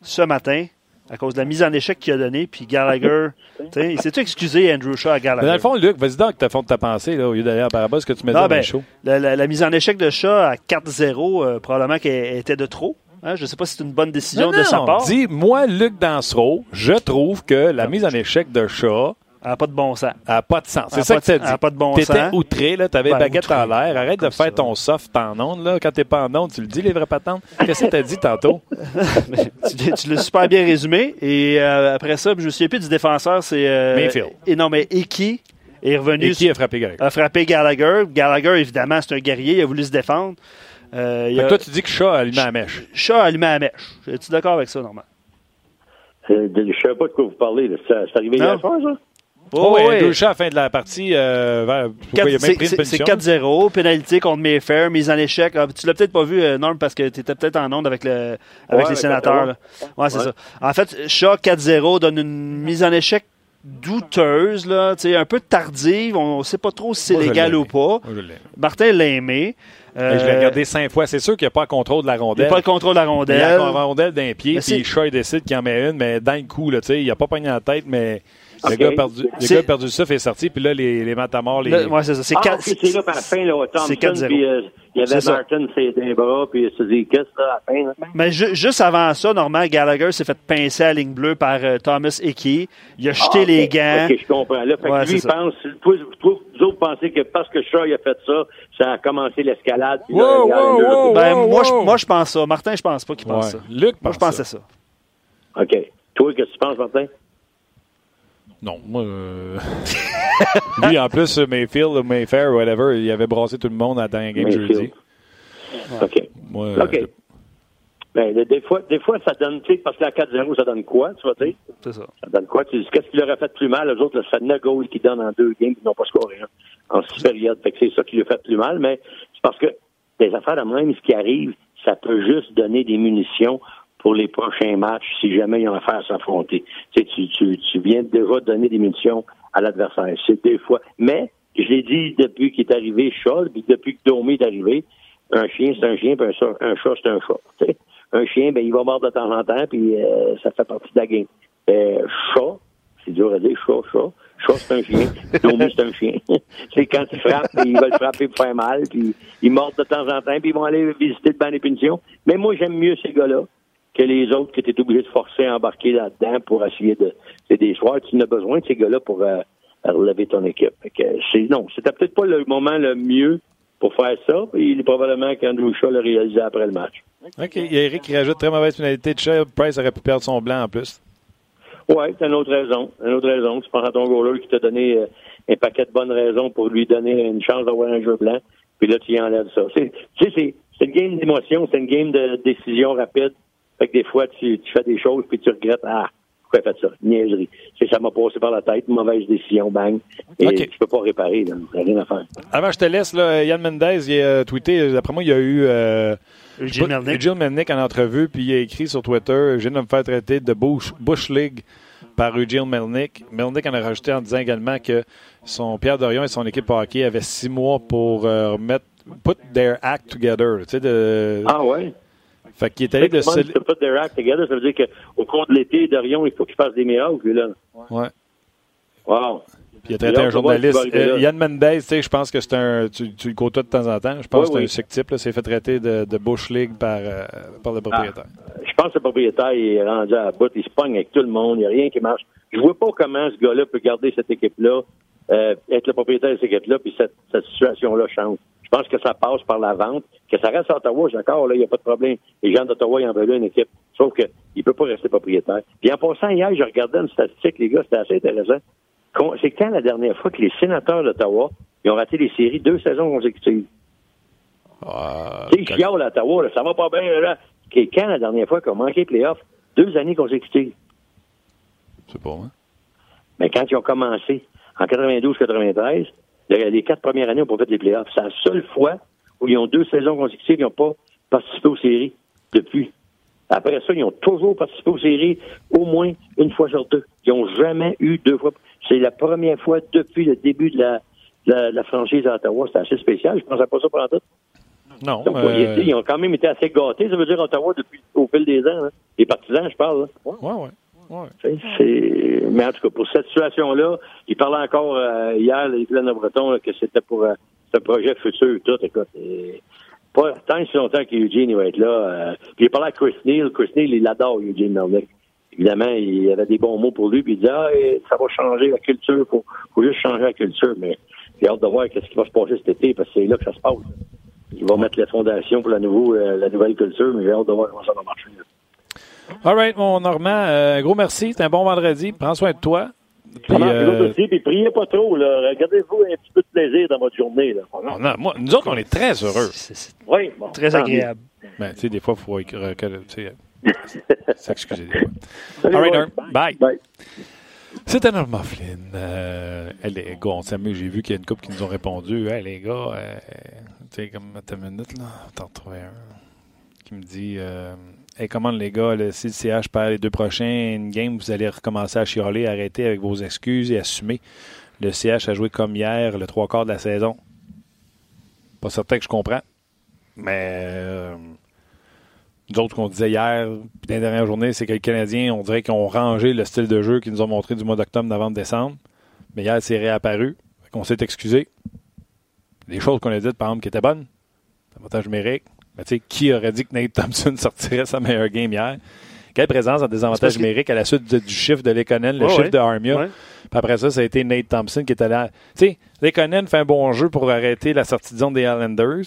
ce matin à cause de la mise en échec qu'il a donnée, puis Gallagher, il s'est excusé, Andrew Shaw, à Gallagher? dans le fond, Luc, vas-y donc, ta fond de ta pensée, là, au lieu d'aller à Parabas, ce que tu mets dans ben, le show. La, la, mise en échec de Shaw à 4-0, euh, probablement qu'elle était de trop. Hein? Je ne sais pas si c'est une bonne décision de sa part. Dis, moi, Luc Dansereau, je trouve que la mise en échec de Shaw elle n'a pas de bon sens. Elle n'a pas de sens. C'est ça que tu as dit. Elle pas de bon sens. T'étais outré, là. T'avais ben, baguette en l'air. Arrête de faire ton soft en ondes, là. Quand t'es pas en ondes, tu le dis, les vraies patentes. Qu'est-ce que t'as dit tantôt? tu, tu l'as super bien résumé. Et euh, après ça, je me souviens plus du défenseur, c'est. Euh, Mayfield. Et non, mais Eki est revenu. Eki a frappé Gallagher. A frappé Gallagher. Gallagher, évidemment, c'est un guerrier. Il a voulu se défendre. Euh, toi, tu dis que Shaw a allumé la mèche. Shaw a allumé la mèche. Es-tu d'accord avec ça, Normand? Euh, je ne sais pas de quoi vous parlez. C'est arrivé hier soir, ça? Oh, oui, Andrew Shaw à la fin de la partie. Euh, c'est 4-0, pénalité contre Mayfair, mise en échec. Ah, tu l'as peut-être pas vu, Norm, parce que tu étais peut-être en onde avec, le, avec les sénateurs. Ouais, c'est ça. En fait, Shaw 4-0 donne une mise en échec douteuse, là, un peu tardive. On ne sait pas trop si c'est légal ou pas. Martin l'a aimé. Euh, je l'ai regardé cinq fois. C'est sûr qu'il n'y a pas le contrôle de la rondelle. Il n'y a pas le contrôle de la rondelle. Il y a la rondelle d'un pied, puis Shaw décide qu'il en met une, mais le coup, là, il n'a pas pogné la tête, mais le, gars a perdu, le gars a perdu le et est sorti, puis là, les, les matamors... Les... ouais, c'est ça. C'est ah, c'est là, par la fin, là, Thompson, puis euh, il y avait Martin, c'est des bras, puis Suzy Kiss, là, à la fin. Là? Mais ju juste avant ça, normalement, Gallagher s'est fait pincer à la ligne bleue par euh, Thomas Hickey. Il a ah, jeté les gants. OK, je comprends. Là, fait ouais, que lui, il pense... Toi, toi, vous autres pensez que parce que Shaw a fait ça, ça a commencé l'escalade. Wow, wow, wow, ben, moi, je, moi, je pense ça. Martin, je pense pas qu'il pense ouais. ça. Luc moi, je pensais ça. ça. OK. Toi, qu'est-ce que tu penses, Martin? Non, moi. Euh... lui, en plus, Mayfield, Mayfair, whatever, il avait brassé tout le monde à la dernière game jeudi. OK. Moi, OK. Je... Ben, des fois, des fois, ça donne, tu sais, parce que la 4-0, ça donne quoi, tu vas dire? C'est ça. Ça donne quoi? Tu dis, qu'est-ce qui leur a fait plus mal? Les autres, ça donne goal qui donnent en deux games, qui n'ont pas scoré un en six périodes. Fait que c'est ça qui lui a fait plus mal, mais c'est parce que des affaires de même, ce qui arrive, ça peut juste donner des munitions pour les prochains matchs si jamais ils ont affaire à s'affronter. Tu, tu, tu, tu viens déjà donner des munitions à l'adversaire. C'est des fois. Mais, je l'ai dit depuis qu'il est arrivé Shaw, puis depuis que Domi est arrivé, un chien, c'est un chien, puis un, un chat, c'est un chat. sais. Un chien, ben, il va mordre de temps en temps, puis euh, ça fait partie de la game. Euh, chat, c'est dur à dire, chat, chat. Chat, c'est un chien. Domi, c'est un chien. c'est quand il frappe, ils veulent frapper pour faire mal, puis ils mordent de temps en temps, puis ils vont aller visiter le banc des punitions. Mais moi, j'aime mieux ces gars-là que les autres qui étaient obligés de forcer à embarquer là-dedans pour essayer de. C'est des tu n'as besoin de ces gars-là pour euh, relever ton équipe. c'est, non, c'était peut-être pas le moment le mieux pour faire ça. Il est probablement qu'Andrew Shaw l'a réalisé après le match. OK. Il y a Eric qui rajoute très mauvaise finalité de Shaw. Price aurait pu perdre son blanc en plus. Oui, c'est une autre raison. Une autre raison. Tu penses à ton goaler qui t'a donné euh, un paquet de bonnes raisons pour lui donner une chance d'avoir un jeu blanc, puis là, tu y enlèves ça. Tu sais, c'est, c'est une game d'émotion, c'est une game de décision rapide. Fait que des fois, tu, tu fais des choses puis tu regrettes, ah, pourquoi j'ai fait ça? Niaiserie. C'est ça m'a passé par la tête, mauvaise décision, bang. Et okay. tu peux pas réparer, là. rien à faire. Avant, je te laisse, là, Yann Mendez, il a tweeté, d'après moi, il y a eu, euh, Jill Melnick. En entrevue, puis il a écrit sur Twitter, je viens de me faire traiter de Bush, Bush League. par Eugene Melnick. Melnick en a rajouté en disant également que son Pierre Dorion et son équipe hockey avaient six mois pour euh, remettre put their act together. Tu sais, de... Ah ouais? Fait qu'il est allé de... Se... put their act together, ça veut dire qu'au cours de l'été, Dorion, il faut qu'il fasse des miracles, là. Ouais. Wow. Puis il a traité un journaliste. Euh, Yann Mendez, tu sais, je pense que c'est un. Tu, tu, le côtoies de temps en temps. Je pense que c'est un sick type. C'est fait traiter de, de, Bush League par, euh, par le propriétaire. Ah, je pense que le propriétaire il est rendu à la bout. Il se pogne avec tout le monde. Il n'y a rien qui marche. Je vois pas comment ce gars-là peut garder cette équipe-là, euh, être le propriétaire de cette équipe-là, puis cette, cette situation-là change. Je pense que ça passe par la vente. Que ça reste à Ottawa, d'accord, là, il n'y a pas de problème. Les gens d'Ottawa, ils en veulent une équipe. Sauf qu'il ne peut pas rester propriétaire. Puis en passant, hier, je regardais une statistique, les gars, c'était assez intéressant. C'est quand la dernière fois que les sénateurs d'Ottawa ils ont raté les séries deux saisons consécutives? Euh, tu sais, à Ottawa, ça va pas bien. Là. Quand la dernière fois qu'ils ont manqué les playoffs? Deux années consécutives. C'est bon, hein? Mais quand ils ont commencé, en 92-93, les quatre premières années, n'ont pas fait les playoffs. C'est la seule fois où ils ont deux saisons consécutives, ils n'ont pas participé aux séries depuis. Après ça, ils ont toujours participé aux séries au moins une fois sur deux. Ils n'ont jamais eu deux fois. C'est la première fois depuis le début de la, la, franchise à Ottawa. C'est assez spécial. Je ne pensais pas ça pendant tout. Non. euh... ils, ont quand même été assez gâtés. Ça veut dire Ottawa depuis au fil des ans. Hein. Les partisans, je parle. Oui, oui. Ouais. Mais en tout cas, pour cette situation-là, il parlait encore euh, hier, les de Breton, que c'était pour euh, ce projet futur. Tout, écoute, pas tant et si longtemps qu'Eugene va être là. Euh, puis il parlait à Chris Neal. Chris Neal, il adore Eugene Melnick évidemment, il avait des bons mots pour lui, puis il disait, ah, ça va changer la culture, faut, faut, juste changer la culture, mais j'ai hâte de voir ce qui va se passer cet été, parce que c'est là que ça se passe. Il va mettre les fondations pour la, nouveau, euh, la nouvelle culture, mais j'ai hâte de voir comment ça va marcher. All right, mon Normand, euh, gros merci, c'est un bon vendredi, prends soin de toi. Puis, euh... aussi, puis priez pas trop, là. Regardez-vous un petit peu de plaisir dans votre journée, là. Moi, nous autres, on est très heureux. oui, bon, Très agréable. Ben, tu sais, des fois, il faut S'excuser. All right, Bye. Bye. C'était Norma Flynn. Euh, les gars, on s'amuse. J'ai vu qu'il y a une couple qui nous ont répondu. Hey, les gars, euh, tu sais, comme ta minute, là, t'en trouver un. Qui me dit euh, Hey, comment les gars, si le CH perd les deux prochaines games, vous allez recommencer à chialer, arrêter avec vos excuses et assumer. Le CH a joué comme hier, le trois quarts de la saison. Pas certain que je comprends. Mais. Euh, nous qu'on disait hier, puis dans les dernières journées, c'est que les Canadiens, on dirait qu'ils ont rangé le style de jeu qu'ils nous ont montré du mois d'octobre, novembre, décembre. Mais hier, c'est réapparu. On s'est excusé. Des choses qu'on a dites, par exemple, qui étaient bonnes. Avantage numérique. Mais tu sais, qui aurait dit que Nate Thompson sortirait sa meilleure game hier? Quelle présence en désavantage numérique à la suite du, chiffre de Lekonen, le chiffre de Armia. Puis après ça, ça a été Nate Thompson qui était là. Tu sais, Lekonen fait un bon jeu pour arrêter la sortie de zone des Islanders.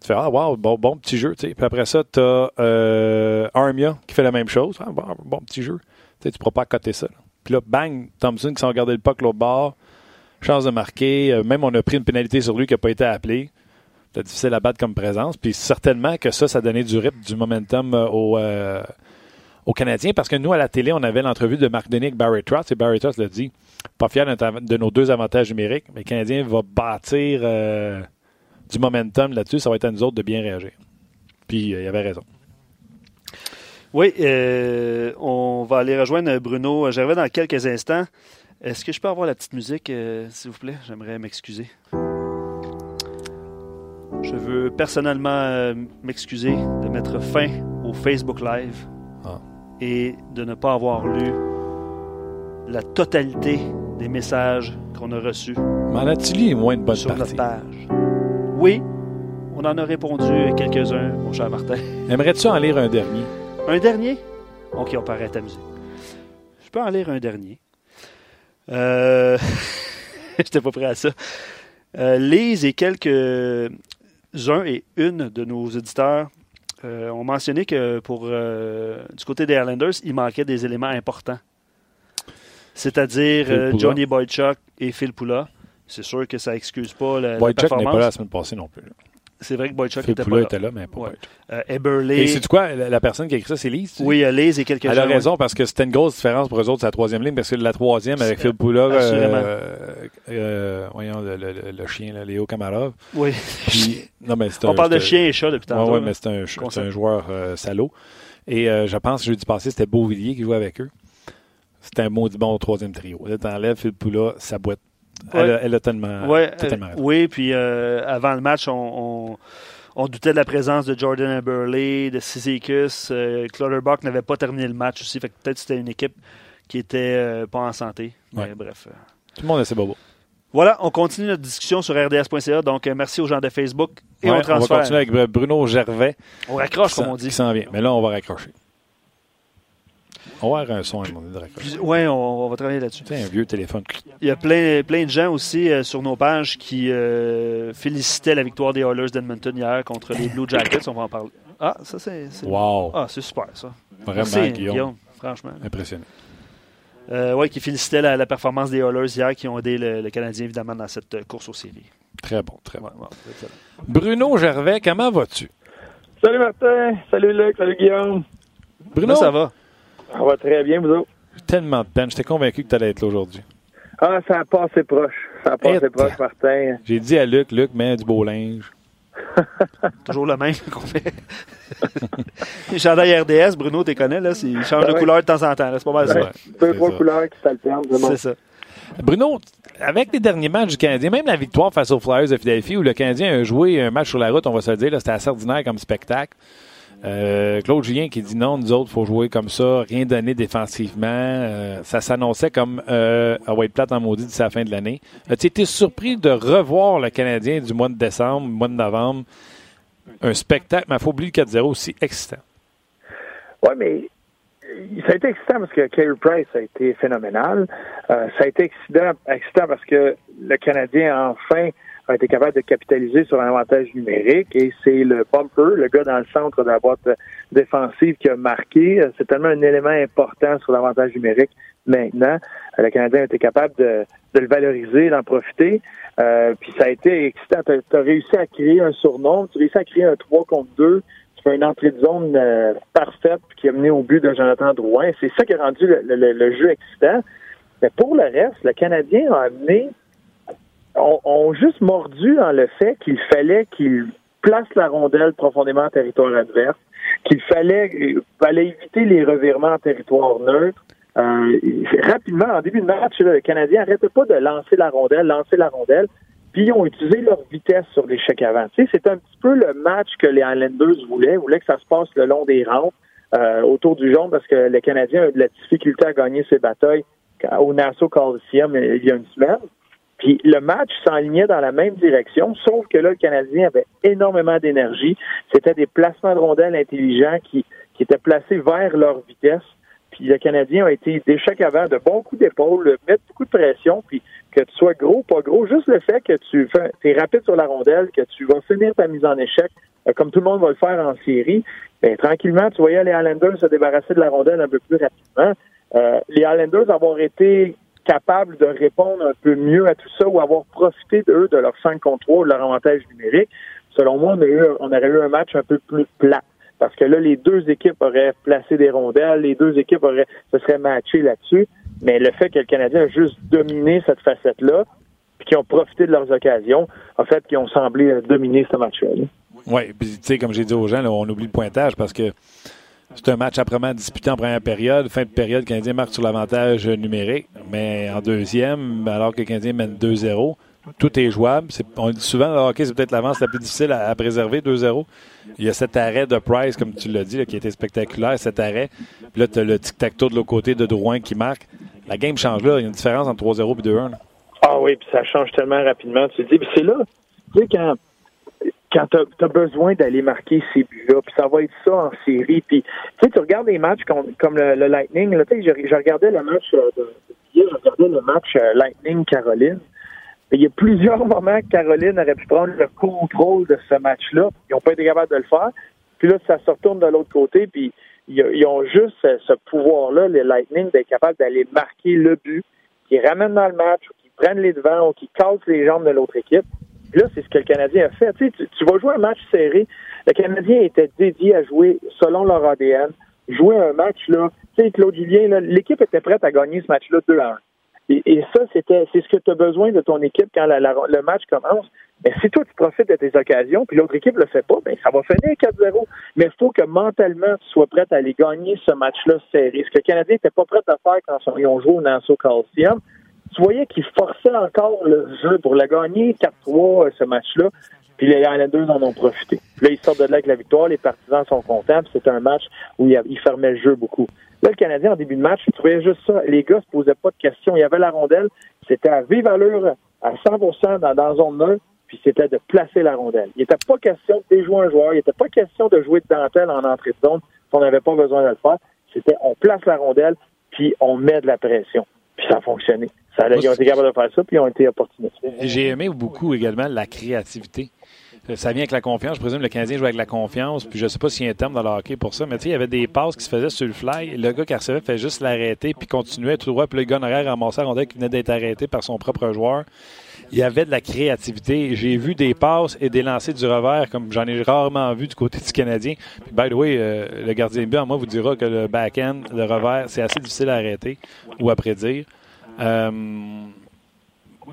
Tu fais, ah, wow, bon, bon petit jeu. Puis après ça, tu as euh, Armia qui fait la même chose. Ah, bon, petit jeu. tu ne pourras pas coter ça. Puis là, bang, Thompson qui s'en regardé le puck l'autre bord. Chance de marquer. Euh, même on a pris une pénalité sur lui qui n'a pas été appelée. C'est difficile à battre comme présence. Puis certainement que ça, ça donné du rythme, du momentum euh, aux, euh, aux Canadiens. Parce que nous, à la télé, on avait l'entrevue de Marc Denis avec Barry Trotz. Et Barry Trotz l'a dit. Pas fier de nos deux avantages numériques. Mais le Canadien va bâtir du momentum là-dessus, ça va être à nous autres de bien réagir. Puis, euh, il avait raison. Oui, euh, on va aller rejoindre Bruno J'arrive dans quelques instants. Est-ce que je peux avoir la petite musique, euh, s'il vous plaît? J'aimerais m'excuser. Je veux personnellement m'excuser de mettre fin au Facebook Live ah. et de ne pas avoir lu la totalité des messages qu'on a reçus. M'en as-tu moins de bonne sur notre page? Oui, on en a répondu quelques-uns, mon cher Martin. Aimerais-tu en lire un dernier? Un dernier? OK, on paraît amuser. Je peux en lire un dernier. Euh... J'étais pas prêt à ça. Euh, Lise et quelques-uns et une de nos auditeurs euh, ont mentionné que pour euh, du côté des Islanders, il manquait des éléments importants. C'est-à-dire Johnny Boychuk et Phil Poula. C'est sûr que ça excuse pas la, Boychuk n'est pas là la semaine passée non plus. C'est vrai que Boychuk était pas là. était là, mais pas ouais. euh, Eberle. Et c'est quoi, la, personne qui a écrit ça, c'est Lise? Oui, euh, Lise et quelques Elle a raison, parce que c'était une grosse différence pour eux autres, c'est la troisième ligne, parce que la troisième, avec Phil Poula, euh, euh, voyons, le, le, le, chien, là, Léo Kamarov. Oui. Puis, non, mais On parle de chien et chat depuis tantôt. Oui, mais c'est un, un, joueur salaud. Et je pense, jeudi passé, c'était Beauvillier qui jouait avec eux. c'est un maudit bon troisième trio. Là, t'enlèves Phil Poula, sa Elle, a, elle, a, tellement. Ouais, euh, oui, puis euh, avant le match, on, on, on, doutait de la présence de Jordan Eberle, de Sisykus. Euh, Clutterbuck n'avait pas terminé le match aussi. Fait que peut-être c'était une équipe qui était euh, pas en santé. Ouais. Mais bref. Tout le monde a ses bobos. Voilà, on continue notre discussion sur RDS.ca. Donc, merci aux gens de Facebook. Et on transfère. va continuer avec Bruno Gervais. On raccroche, comme on dit. Qui s'en vient. Mais là, on va raccrocher. On va avoir un son à un moment donné de raccrocher. Oui, on, on va travailler là-dessus. Sais, un vieux téléphone. Il y a plein, plein de gens aussi euh, sur nos pages qui euh, félicitaient la victoire des Oilers d'Edmonton hier contre les Blue Jackets. On va en parler. Ah, ça, c'est. c'est- Wow. Ah, c'est super, ça. Vraiment, Merci, Guillaume. franchement. Impressionné. Euh, oui, qui félicitait la, la performance des Oilers hier, qui ont aidé le, le Canadien, évidemment, dans cette course aux séries. Très bon, très bon. Ouais, ouais, excellent. Bruno Gervais, comment vas-tu? Salut Martin, salut Luc, salut Guillaume. Bruno, Là, ça va. Ça va très bien, vous autres? j'ai tellement de peine. J'étais convaincu que tu allais être là aujourd'hui. Ah, ça a passé proche. Ça a passé Et- proche, Martin. J'ai dit à Luc, Luc, mets du beau linge. Toujours le même qu'on fait. Les chandails RDS, Bruno, tu connais, là, il change de couleur de temps en temps. C'est pas mal ça. Deux, trois ça. couleurs qui s'alternent. c'est ça. Bruno, avec les derniers matchs du Canadien, même la victoire face aux Flyers de Philadelphie, où le Canadien a joué un match sur la route, on va se le dire, là, c'était assez ordinaire comme spectacle. Euh, Claude Julien qui dit non, nous autres, faut jouer comme ça, rien donner défensivement. Euh, ça s'annonçait comme euh, à White Plate en maudit d'ici la fin de l'année. As-tu été surpris de revoir le Canadien du mois de décembre, mois de novembre? Un spectacle, mais il faut oublier le 4-0 aussi excitant. Oui, mais euh, ça a été excitant parce que Carey Price a été phénoménal. Euh, ça a été excitant, excitant parce que le Canadien, enfin, a été capable de capitaliser sur un avantage numérique et c'est le bumper, le gars dans le centre de la boîte défensive qui a marqué. C'est tellement un élément important sur l'avantage numérique maintenant. Euh, Le Canadien a été capable de, le valoriser, d'en profiter. Euh, puis ça a été excitant. Tu as, réussi à créer un surnom, tu as réussi à créer un 3 contre 2 tu fais une entrée de zone euh, parfaite qui a mené au but de Jonathan Drouin. C'est ça qui a rendu le- le jeu excitant. Mais pour le reste, le Canadien a amené, ont, ont juste mordu dans le fait qu'il fallait qu'il place la rondelle profondément en territoire adverse, qu'il fallait, euh, fallait éviter les revirements en territoire neutre. Euh, rapidement, en début de match, le Canadien n'arrêtait pas de lancer la rondelle, lancer la rondelle puis ils ont utilisé leur vitesse sur l'échec avant. Tu c'est un petit peu le match que les Highlanders voulaient, voulaient que ça se passe le long des rampes euh, autour du jaune parce que le Canadien a eu de la difficulté à gagner ses batailles au Nassau Coliseum il y a une semaine. Puis le match s'enlignait dans la même direction, sauf que là, le Canadien avait énormément d'énergie. C'était des placements de rondelles intelligents qui, qui étaient placés vers leur vitesse. Puis le Canadien a été d'échec avant, de bons coups d'épaule, mettre beaucoup de pression, puis que tu sois gros, pas gros, juste le fait que tu es rapide sur la rondelle, que tu vas finir ta mise en échec, euh, comme tout le monde va le faire en série, ben, tranquillement, tu voyais les Highlanders se débarrasser de la rondelle un peu plus rapidement. Euh, les Highlanders avoir été capables de répondre un peu mieux à tout ça ou avoir profité d'eux, de leur 5 contre 3, de leur avantage numérique, selon moi, on, a eu, on aurait eu un match un peu plus plat. Parce que là, les deux équipes auraient placé des rondelles, les deux équipes auraient se seraient matchées là-dessus. Mais le fait que le Canadien a juste dominé cette facette-là, puis qu'ils ont profité de leurs occasions, en fait, qu'ils ont semblé euh, dominer ce match-là. là. Oui, puis tu sais, comme j'ai dit aux gens, là, on oublie le pointage parce que c'est un match âprement disputé en première période. Fin de période, le Canadien marque sur l'avantage numérique, mais en deuxième, alors que le Canadien mène 2-0, tout est jouable. C'est- on dit souvent, le hockey, c'est peut-être l'avance la plus difficile à, à préserver, 2-0. Il y a cet arrêt de Price, comme tu l'as dit, là, qui était spectaculaire, cet arrêt. Puis là, tu as le tic-tac-toe de l'autre côté de Drouin qui marque. La game change là. Il y a une différence entre 3-0 et 2-1. là. Ah oui, puis ça change tellement rapidement. Tu te dis, c'est là, tu sais, quand, quand tu as, besoin d'aller marquer ces buts-là, puis ça va être ça en série. Puis, tu sais, tu regardes les matchs comme, le, le Lightning, là, je, je regardais le match euh, hier, je regardais le match euh, Lightning-Caroline. Il y a plusieurs moments que Caroline aurait pu prendre le contrôle de ce match-là. Ils n'ont pas été capables de le faire. Puis là, ça se retourne de l'autre côté, puis ils, ont juste ce, pouvoir-là, les Lightning, d'être capables d'aller marquer le but, qui ramènent dans le match, ou qui prennent les devants, ou qui cassent les jambes de l'autre équipe. Là, c'est ce que le Canadien a fait. Tu, sais, tu, vas jouer un match serré. Le Canadien était dédié à jouer selon leur ADN. Jouer un match, là, tu sais, Claude Julien, l'équipe était prête à gagner ce match-là 2 à 1. Et, ça, c'était c'est ce que tu as besoin de ton équipe quand le match commence. Mais si toi, tu profites de tes occasions, puis l'autre équipe le fait pas, ben ça va finir 4-0. Mais il faut que mentalement, tu sois prêt à aller gagner ce match-là serré. Ce que le Canadien n'était pas prêt à faire quand ils ont joué au Nassau Coliseum. Tu voyais qu'ils forçaient encore le jeu pour la gagner 4-3, euh, ce match-là. Puis les Islanders en ont profité. là, ils sortent de là avec la victoire, les partisans sont contents, puis c'était un match où ils fermaient le jeu beaucoup. Là, le Canadien, en début de match, tu trouvais juste ça. Les gars se posaient pas de questions. Il y avait la rondelle. C'était à vive allure, à 100 dans, dans zone neutre, puis c'était de placer la rondelle. Il n'était pas question de déjouer un joueur. Il n'était pas question de jouer de dentelle en entrée de zone on n'avait pas besoin de le faire. C'était on place la rondelle, puis on met de la pression. Puis ça a fonctionné. Ça, ils ont été capables de faire ça, puis ils ont été opportunistes. J'ai aimé beaucoup également la créativité. Ça vient avec la confiance. Je présume que le Canadien joue avec la confiance. Puis je sais pas s'il y a un terme dans le hockey pour ça. Mais tu sais, il y avait des passes qui se faisaient sur le fly. Le gars qui recevait fait juste l'arrêter puis continuait tout droit. Puis le gars en arrière ramassait la qui venait d'être arrêté par son propre joueur. Il y avait de la créativité. J'ai vu des passes et des lancers du revers comme j'en ai rarement vu du côté du Canadien. Puis, by the way, euh, le gardien de but, moi, vous dira que le back-end, le revers, c'est assez difficile à arrêter ou à prédire. Euh,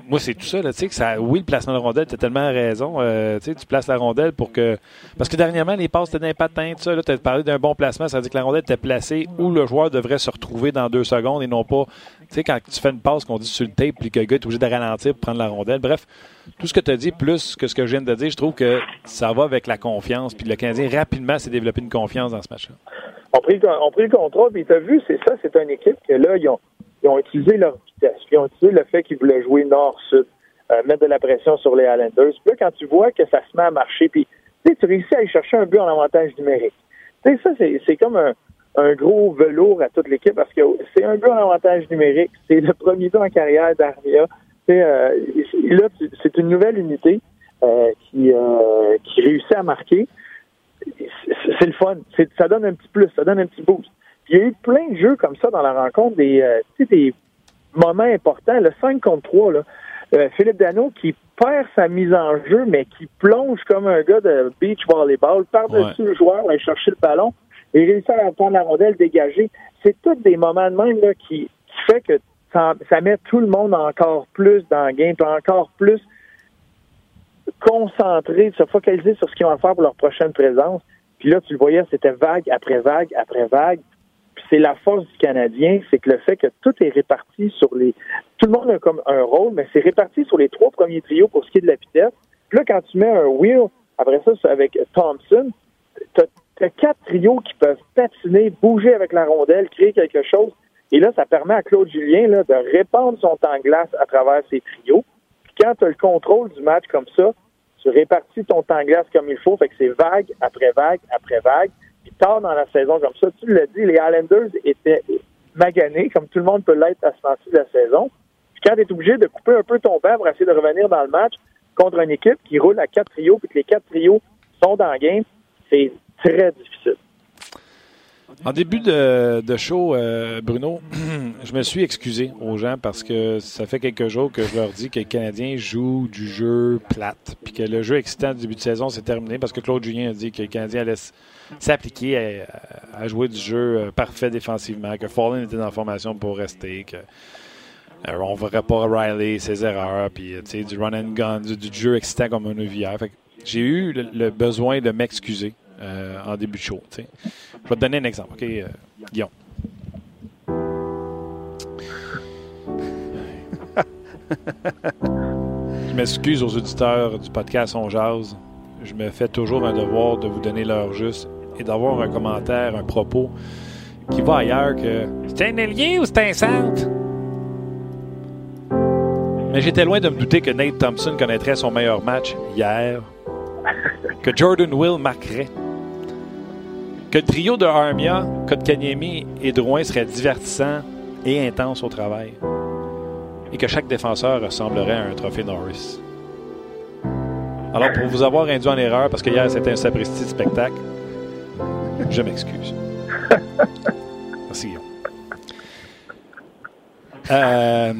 moi, c'est tout ça. Là, que ça oui, le placement de rondelle, tu as tellement raison. Euh, tu places la rondelle pour que. Parce que dernièrement, les passes étaient d'un patin, tu as parlé d'un bon placement, ça veut dire que la rondelle était placée où le joueur devrait se retrouver dans deux secondes et non pas. Tu sais, quand tu fais une passe qu'on dit sur le tape puis que le gars est obligé de ralentir pour prendre la rondelle. Bref, tout ce que tu as dit, plus que ce que je viens de dire, je trouve que ça va avec la confiance. Puis le Canadien, rapidement, s'est développé une confiance dans ce match-là. On prit, on le contrôle, puis tu as vu, c'est ça, c'est une équipe que là, ils ont ils ont utilisé leur vitesse. Ils ont utilisé le fait qu'ils voulaient jouer nord-sud, euh, mettre de la pression sur les Islanders. Puis là, quand tu vois que ça se met à marcher, puis tu réussis à aller chercher un but en avantage numérique. Tu sais, ça, c'est comme un, un, gros velours à toute l'équipe parce que c'est un en avantage numérique. C'est le premier but en carrière d'Armia. Euh, là, c'est une nouvelle unité euh, qui, euh, qui réussit à marquer. C'est le fun. Ça donne un petit plus, ça donne un petit boost il y a eu plein de jeux comme ça dans la rencontre, des, des moments importants. Le 5 contre 3, là, Philippe Dano qui perd sa mise en jeu, mais qui plonge comme un gars de beach volleyball par-dessus le joueur, aller chercher le ballon et réussit à prendre la rondelle dégagée. C'est tous des moments de même là, qui, qui fait que ça, ça, met tout le monde encore plus dans le game, encore plus concentré, se focaliser sur ce qu'ils vont faire pour leur prochaine présence. Puis là, tu le voyais, c'était vague après vague après vague c'est la force du Canadien, c'est que le fait que tout est réparti sur les. Tout le monde a comme un rôle, mais c'est réparti sur les trois premiers trios pour ce qui est de la vitesse. Puis là, quand tu mets un wheel, après ça, avec Thompson, tu quatre trios qui peuvent patiner, bouger avec la rondelle, créer quelque chose. Et là, ça permet à Claude Julien là, de répandre son temps de glace à travers ces trios. Puis quand tu as le contrôle du match comme ça, tu répartis ton temps de glace comme il faut, fait que c'est vague après vague après vague tard dans la saison comme ça, tu l'as dit, les Islanders étaient maganés, comme tout le monde peut l'être à ce moment de la saison. Puis quand tu es obligé de couper un peu ton banc pour essayer de revenir dans le match contre une équipe qui roule à quatre trios, puis que les quatre trios sont dans le game, c'est très difficile. En début de, show, euh, Bruno, je me suis excusé aux gens parce que ça fait quelques jours que je leur dis que les Canadiens jouent du jeu plate, puis que le jeu excitant du début de saison s'est terminé parce que Claude Julien a dit que les Canadiens allaient s'appliquer à, jouer du jeu euh, parfait défensivement, que Fallen était la formation pour rester, que euh, on ne verrait pas Riley, ses erreurs, puis du run and gun, du, jeu excitant comme un hier. J'ai eu le besoin de m'excuser euh, en début de show. Je vais te donner un exemple, OK, euh, Guillaume? Je m'excuse aux auditeurs du podcast On Jazz. Je me fais toujours un devoir de vous donner l'heure juste et d'avoir un commentaire, un propos qui va ailleurs que c'est un ailier ou c'est un centre? Mais j'étais loin de me douter que Nate Thompson connaîtrait son meilleur match hier, que Jordan Will marquerait que le trio de Armia, Kotkaniemi et Drouin serait divertissant et intense au travail. Et que chaque défenseur ressemblerait à un trophée Norris. Alors, pour vous avoir induit en erreur, parce que hier c'était un sapristi de spectacle, je m'excuse. Merci, Guillaume. Euh...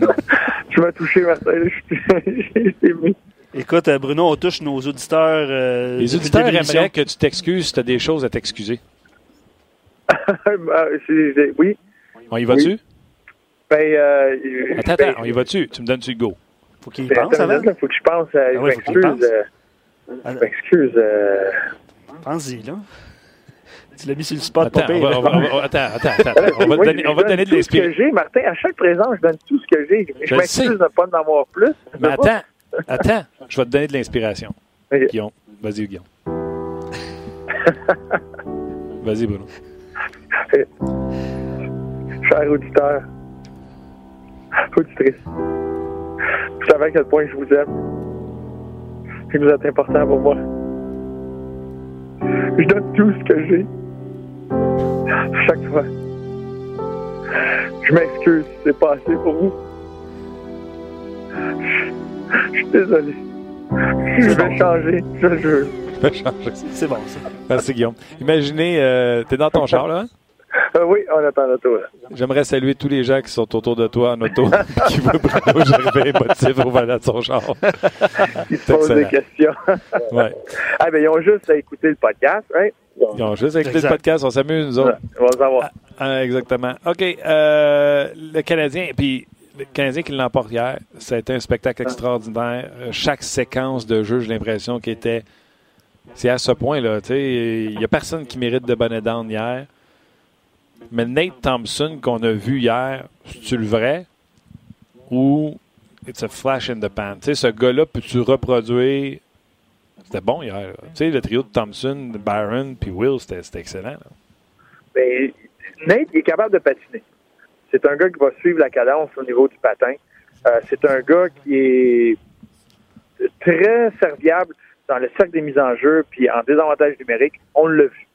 Tu m'as touché, Marcel. Écoute, euh, Bruno, on touche nos auditeurs. Euh, Les auditeurs aimeraient que tu t'excuses si tu as des choses à t'excuser. Bah, oui. On y va-tu? Ben, euh, attends, ben, attends, on y va-tu? Tu me donnes-tu le go? Faut qu'il y pense attends une avant. là, faut que je pense. euh, Ah je ouais, faut qu'il m'excuse. euh, je m'excuse. euh, Pense-y, là. Tu l'as mis sur le spot, Attends, on va, va- va- attends, attends, attends, attends. On va te moi, donner, je on va te donne donner de tout ce que l'inspiration. j'ai, Martin. À chaque présent, je donne tout ce que j'ai. Je Je m'excuse de ne pas en avoir plus. Mais attends, attends, je vais te donner de l'inspiration. Ok. Guillaume, vas-y, Guillaume. Vas-y, Bruno. Cher auditeur, auditrice, vous savez à quel point je vous aime. Et vous êtes important pour moi. Je donne tout ce que j'ai. Chaque fois. Je m'excuse si c'est pas assez pour vous. Je suis désolé. Je vais changer, je jure. Je vais changer. C'est bon, ça. Merci, Guillaume. Imaginez, euh, t'es dans ton char, là? Hein? Euh, oui, on attend tour. J'aimerais saluer tous les gens qui sont autour de toi en auto, qui voient Bruno Gervais émotif au volant de son char. Ils se posent des questions. Ouais. ah, ben, ils ont juste à écouter le podcast, right? Ils ont juste écouté Exact. le podcast, on s'amuse, nous Ouais, autres. on va le savoir. Ah, exactement. OK. euh, le Canadien, puis le Canadien qui l'emporte hier, ça a été un spectacle extraordinaire. Euh, Chaque séquence de jeu, j'ai l'impression qu'il était. C'est à ce point-là. tu sais, Il n'y a personne qui mérite de bonne down hier. Mais Nate Thompson qu'on a vu hier, c'est-tu le vrai? Ou it's a flash in the pan? Tu sais, ce gars-là, peux-tu reproduire? C'était bon hier. Tu sais, le trio de Thompson, Byron puis Will, c'était excellent. là. Ben, Nate, il est capable de patiner. C'est un gars qui va suivre la cadence au niveau du patin. Euh, c'est un gars qui est très serviable dans le cercle des mises en jeu, puis en désavantage numérique. On l'a vu.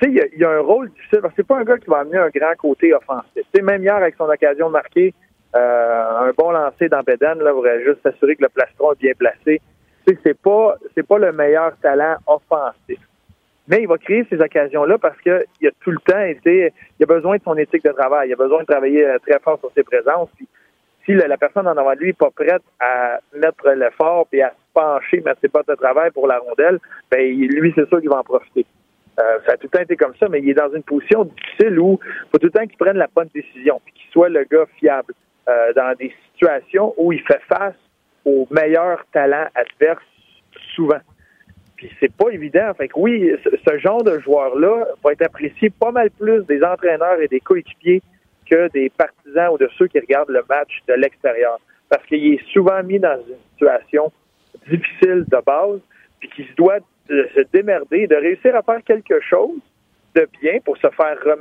Tu sais, il y a- il un rôle difficile que c'est pas un gars qui va amener un grand côté offensif. Tu même hier, avec son occasion de marquer euh, un bon lancer dans Beden, là, voudrait juste s'assurer que le plastron est bien placé. Tu sais, c'est pas, c'est pas le meilleur talent offensif. Mais il va créer ces occasions-là parce qu'il a tout le temps été, il a besoin de son éthique de travail, il a besoin de travailler euh, très fort sur ses présences. Si la, personne en avant de lui n'est pas prête à mettre l'effort et à se pencher, mettre ses potes de travail pour la rondelle, ben il- lui, c'est sûr qu'il va en profiter. Euh, ça a tout le temps été comme ça, mais il est dans une position difficile où il faut tout le temps qu'il prenne la bonne décision, puis qu'il soit le gars fiable euh, dans des situations où il fait face aux meilleurs talents adverses souvent. Puis c'est pas évident. Fait que oui, ce, genre de joueur-là va être apprécié pas mal plus des entraîneurs et des coéquipiers que des partisans ou de ceux qui regardent le match de l'extérieur. Parce qu'il est souvent mis dans une situation difficile de base, puis qu'il se doit de se démerder, de réussir à faire quelque chose de bien pour se faire remettre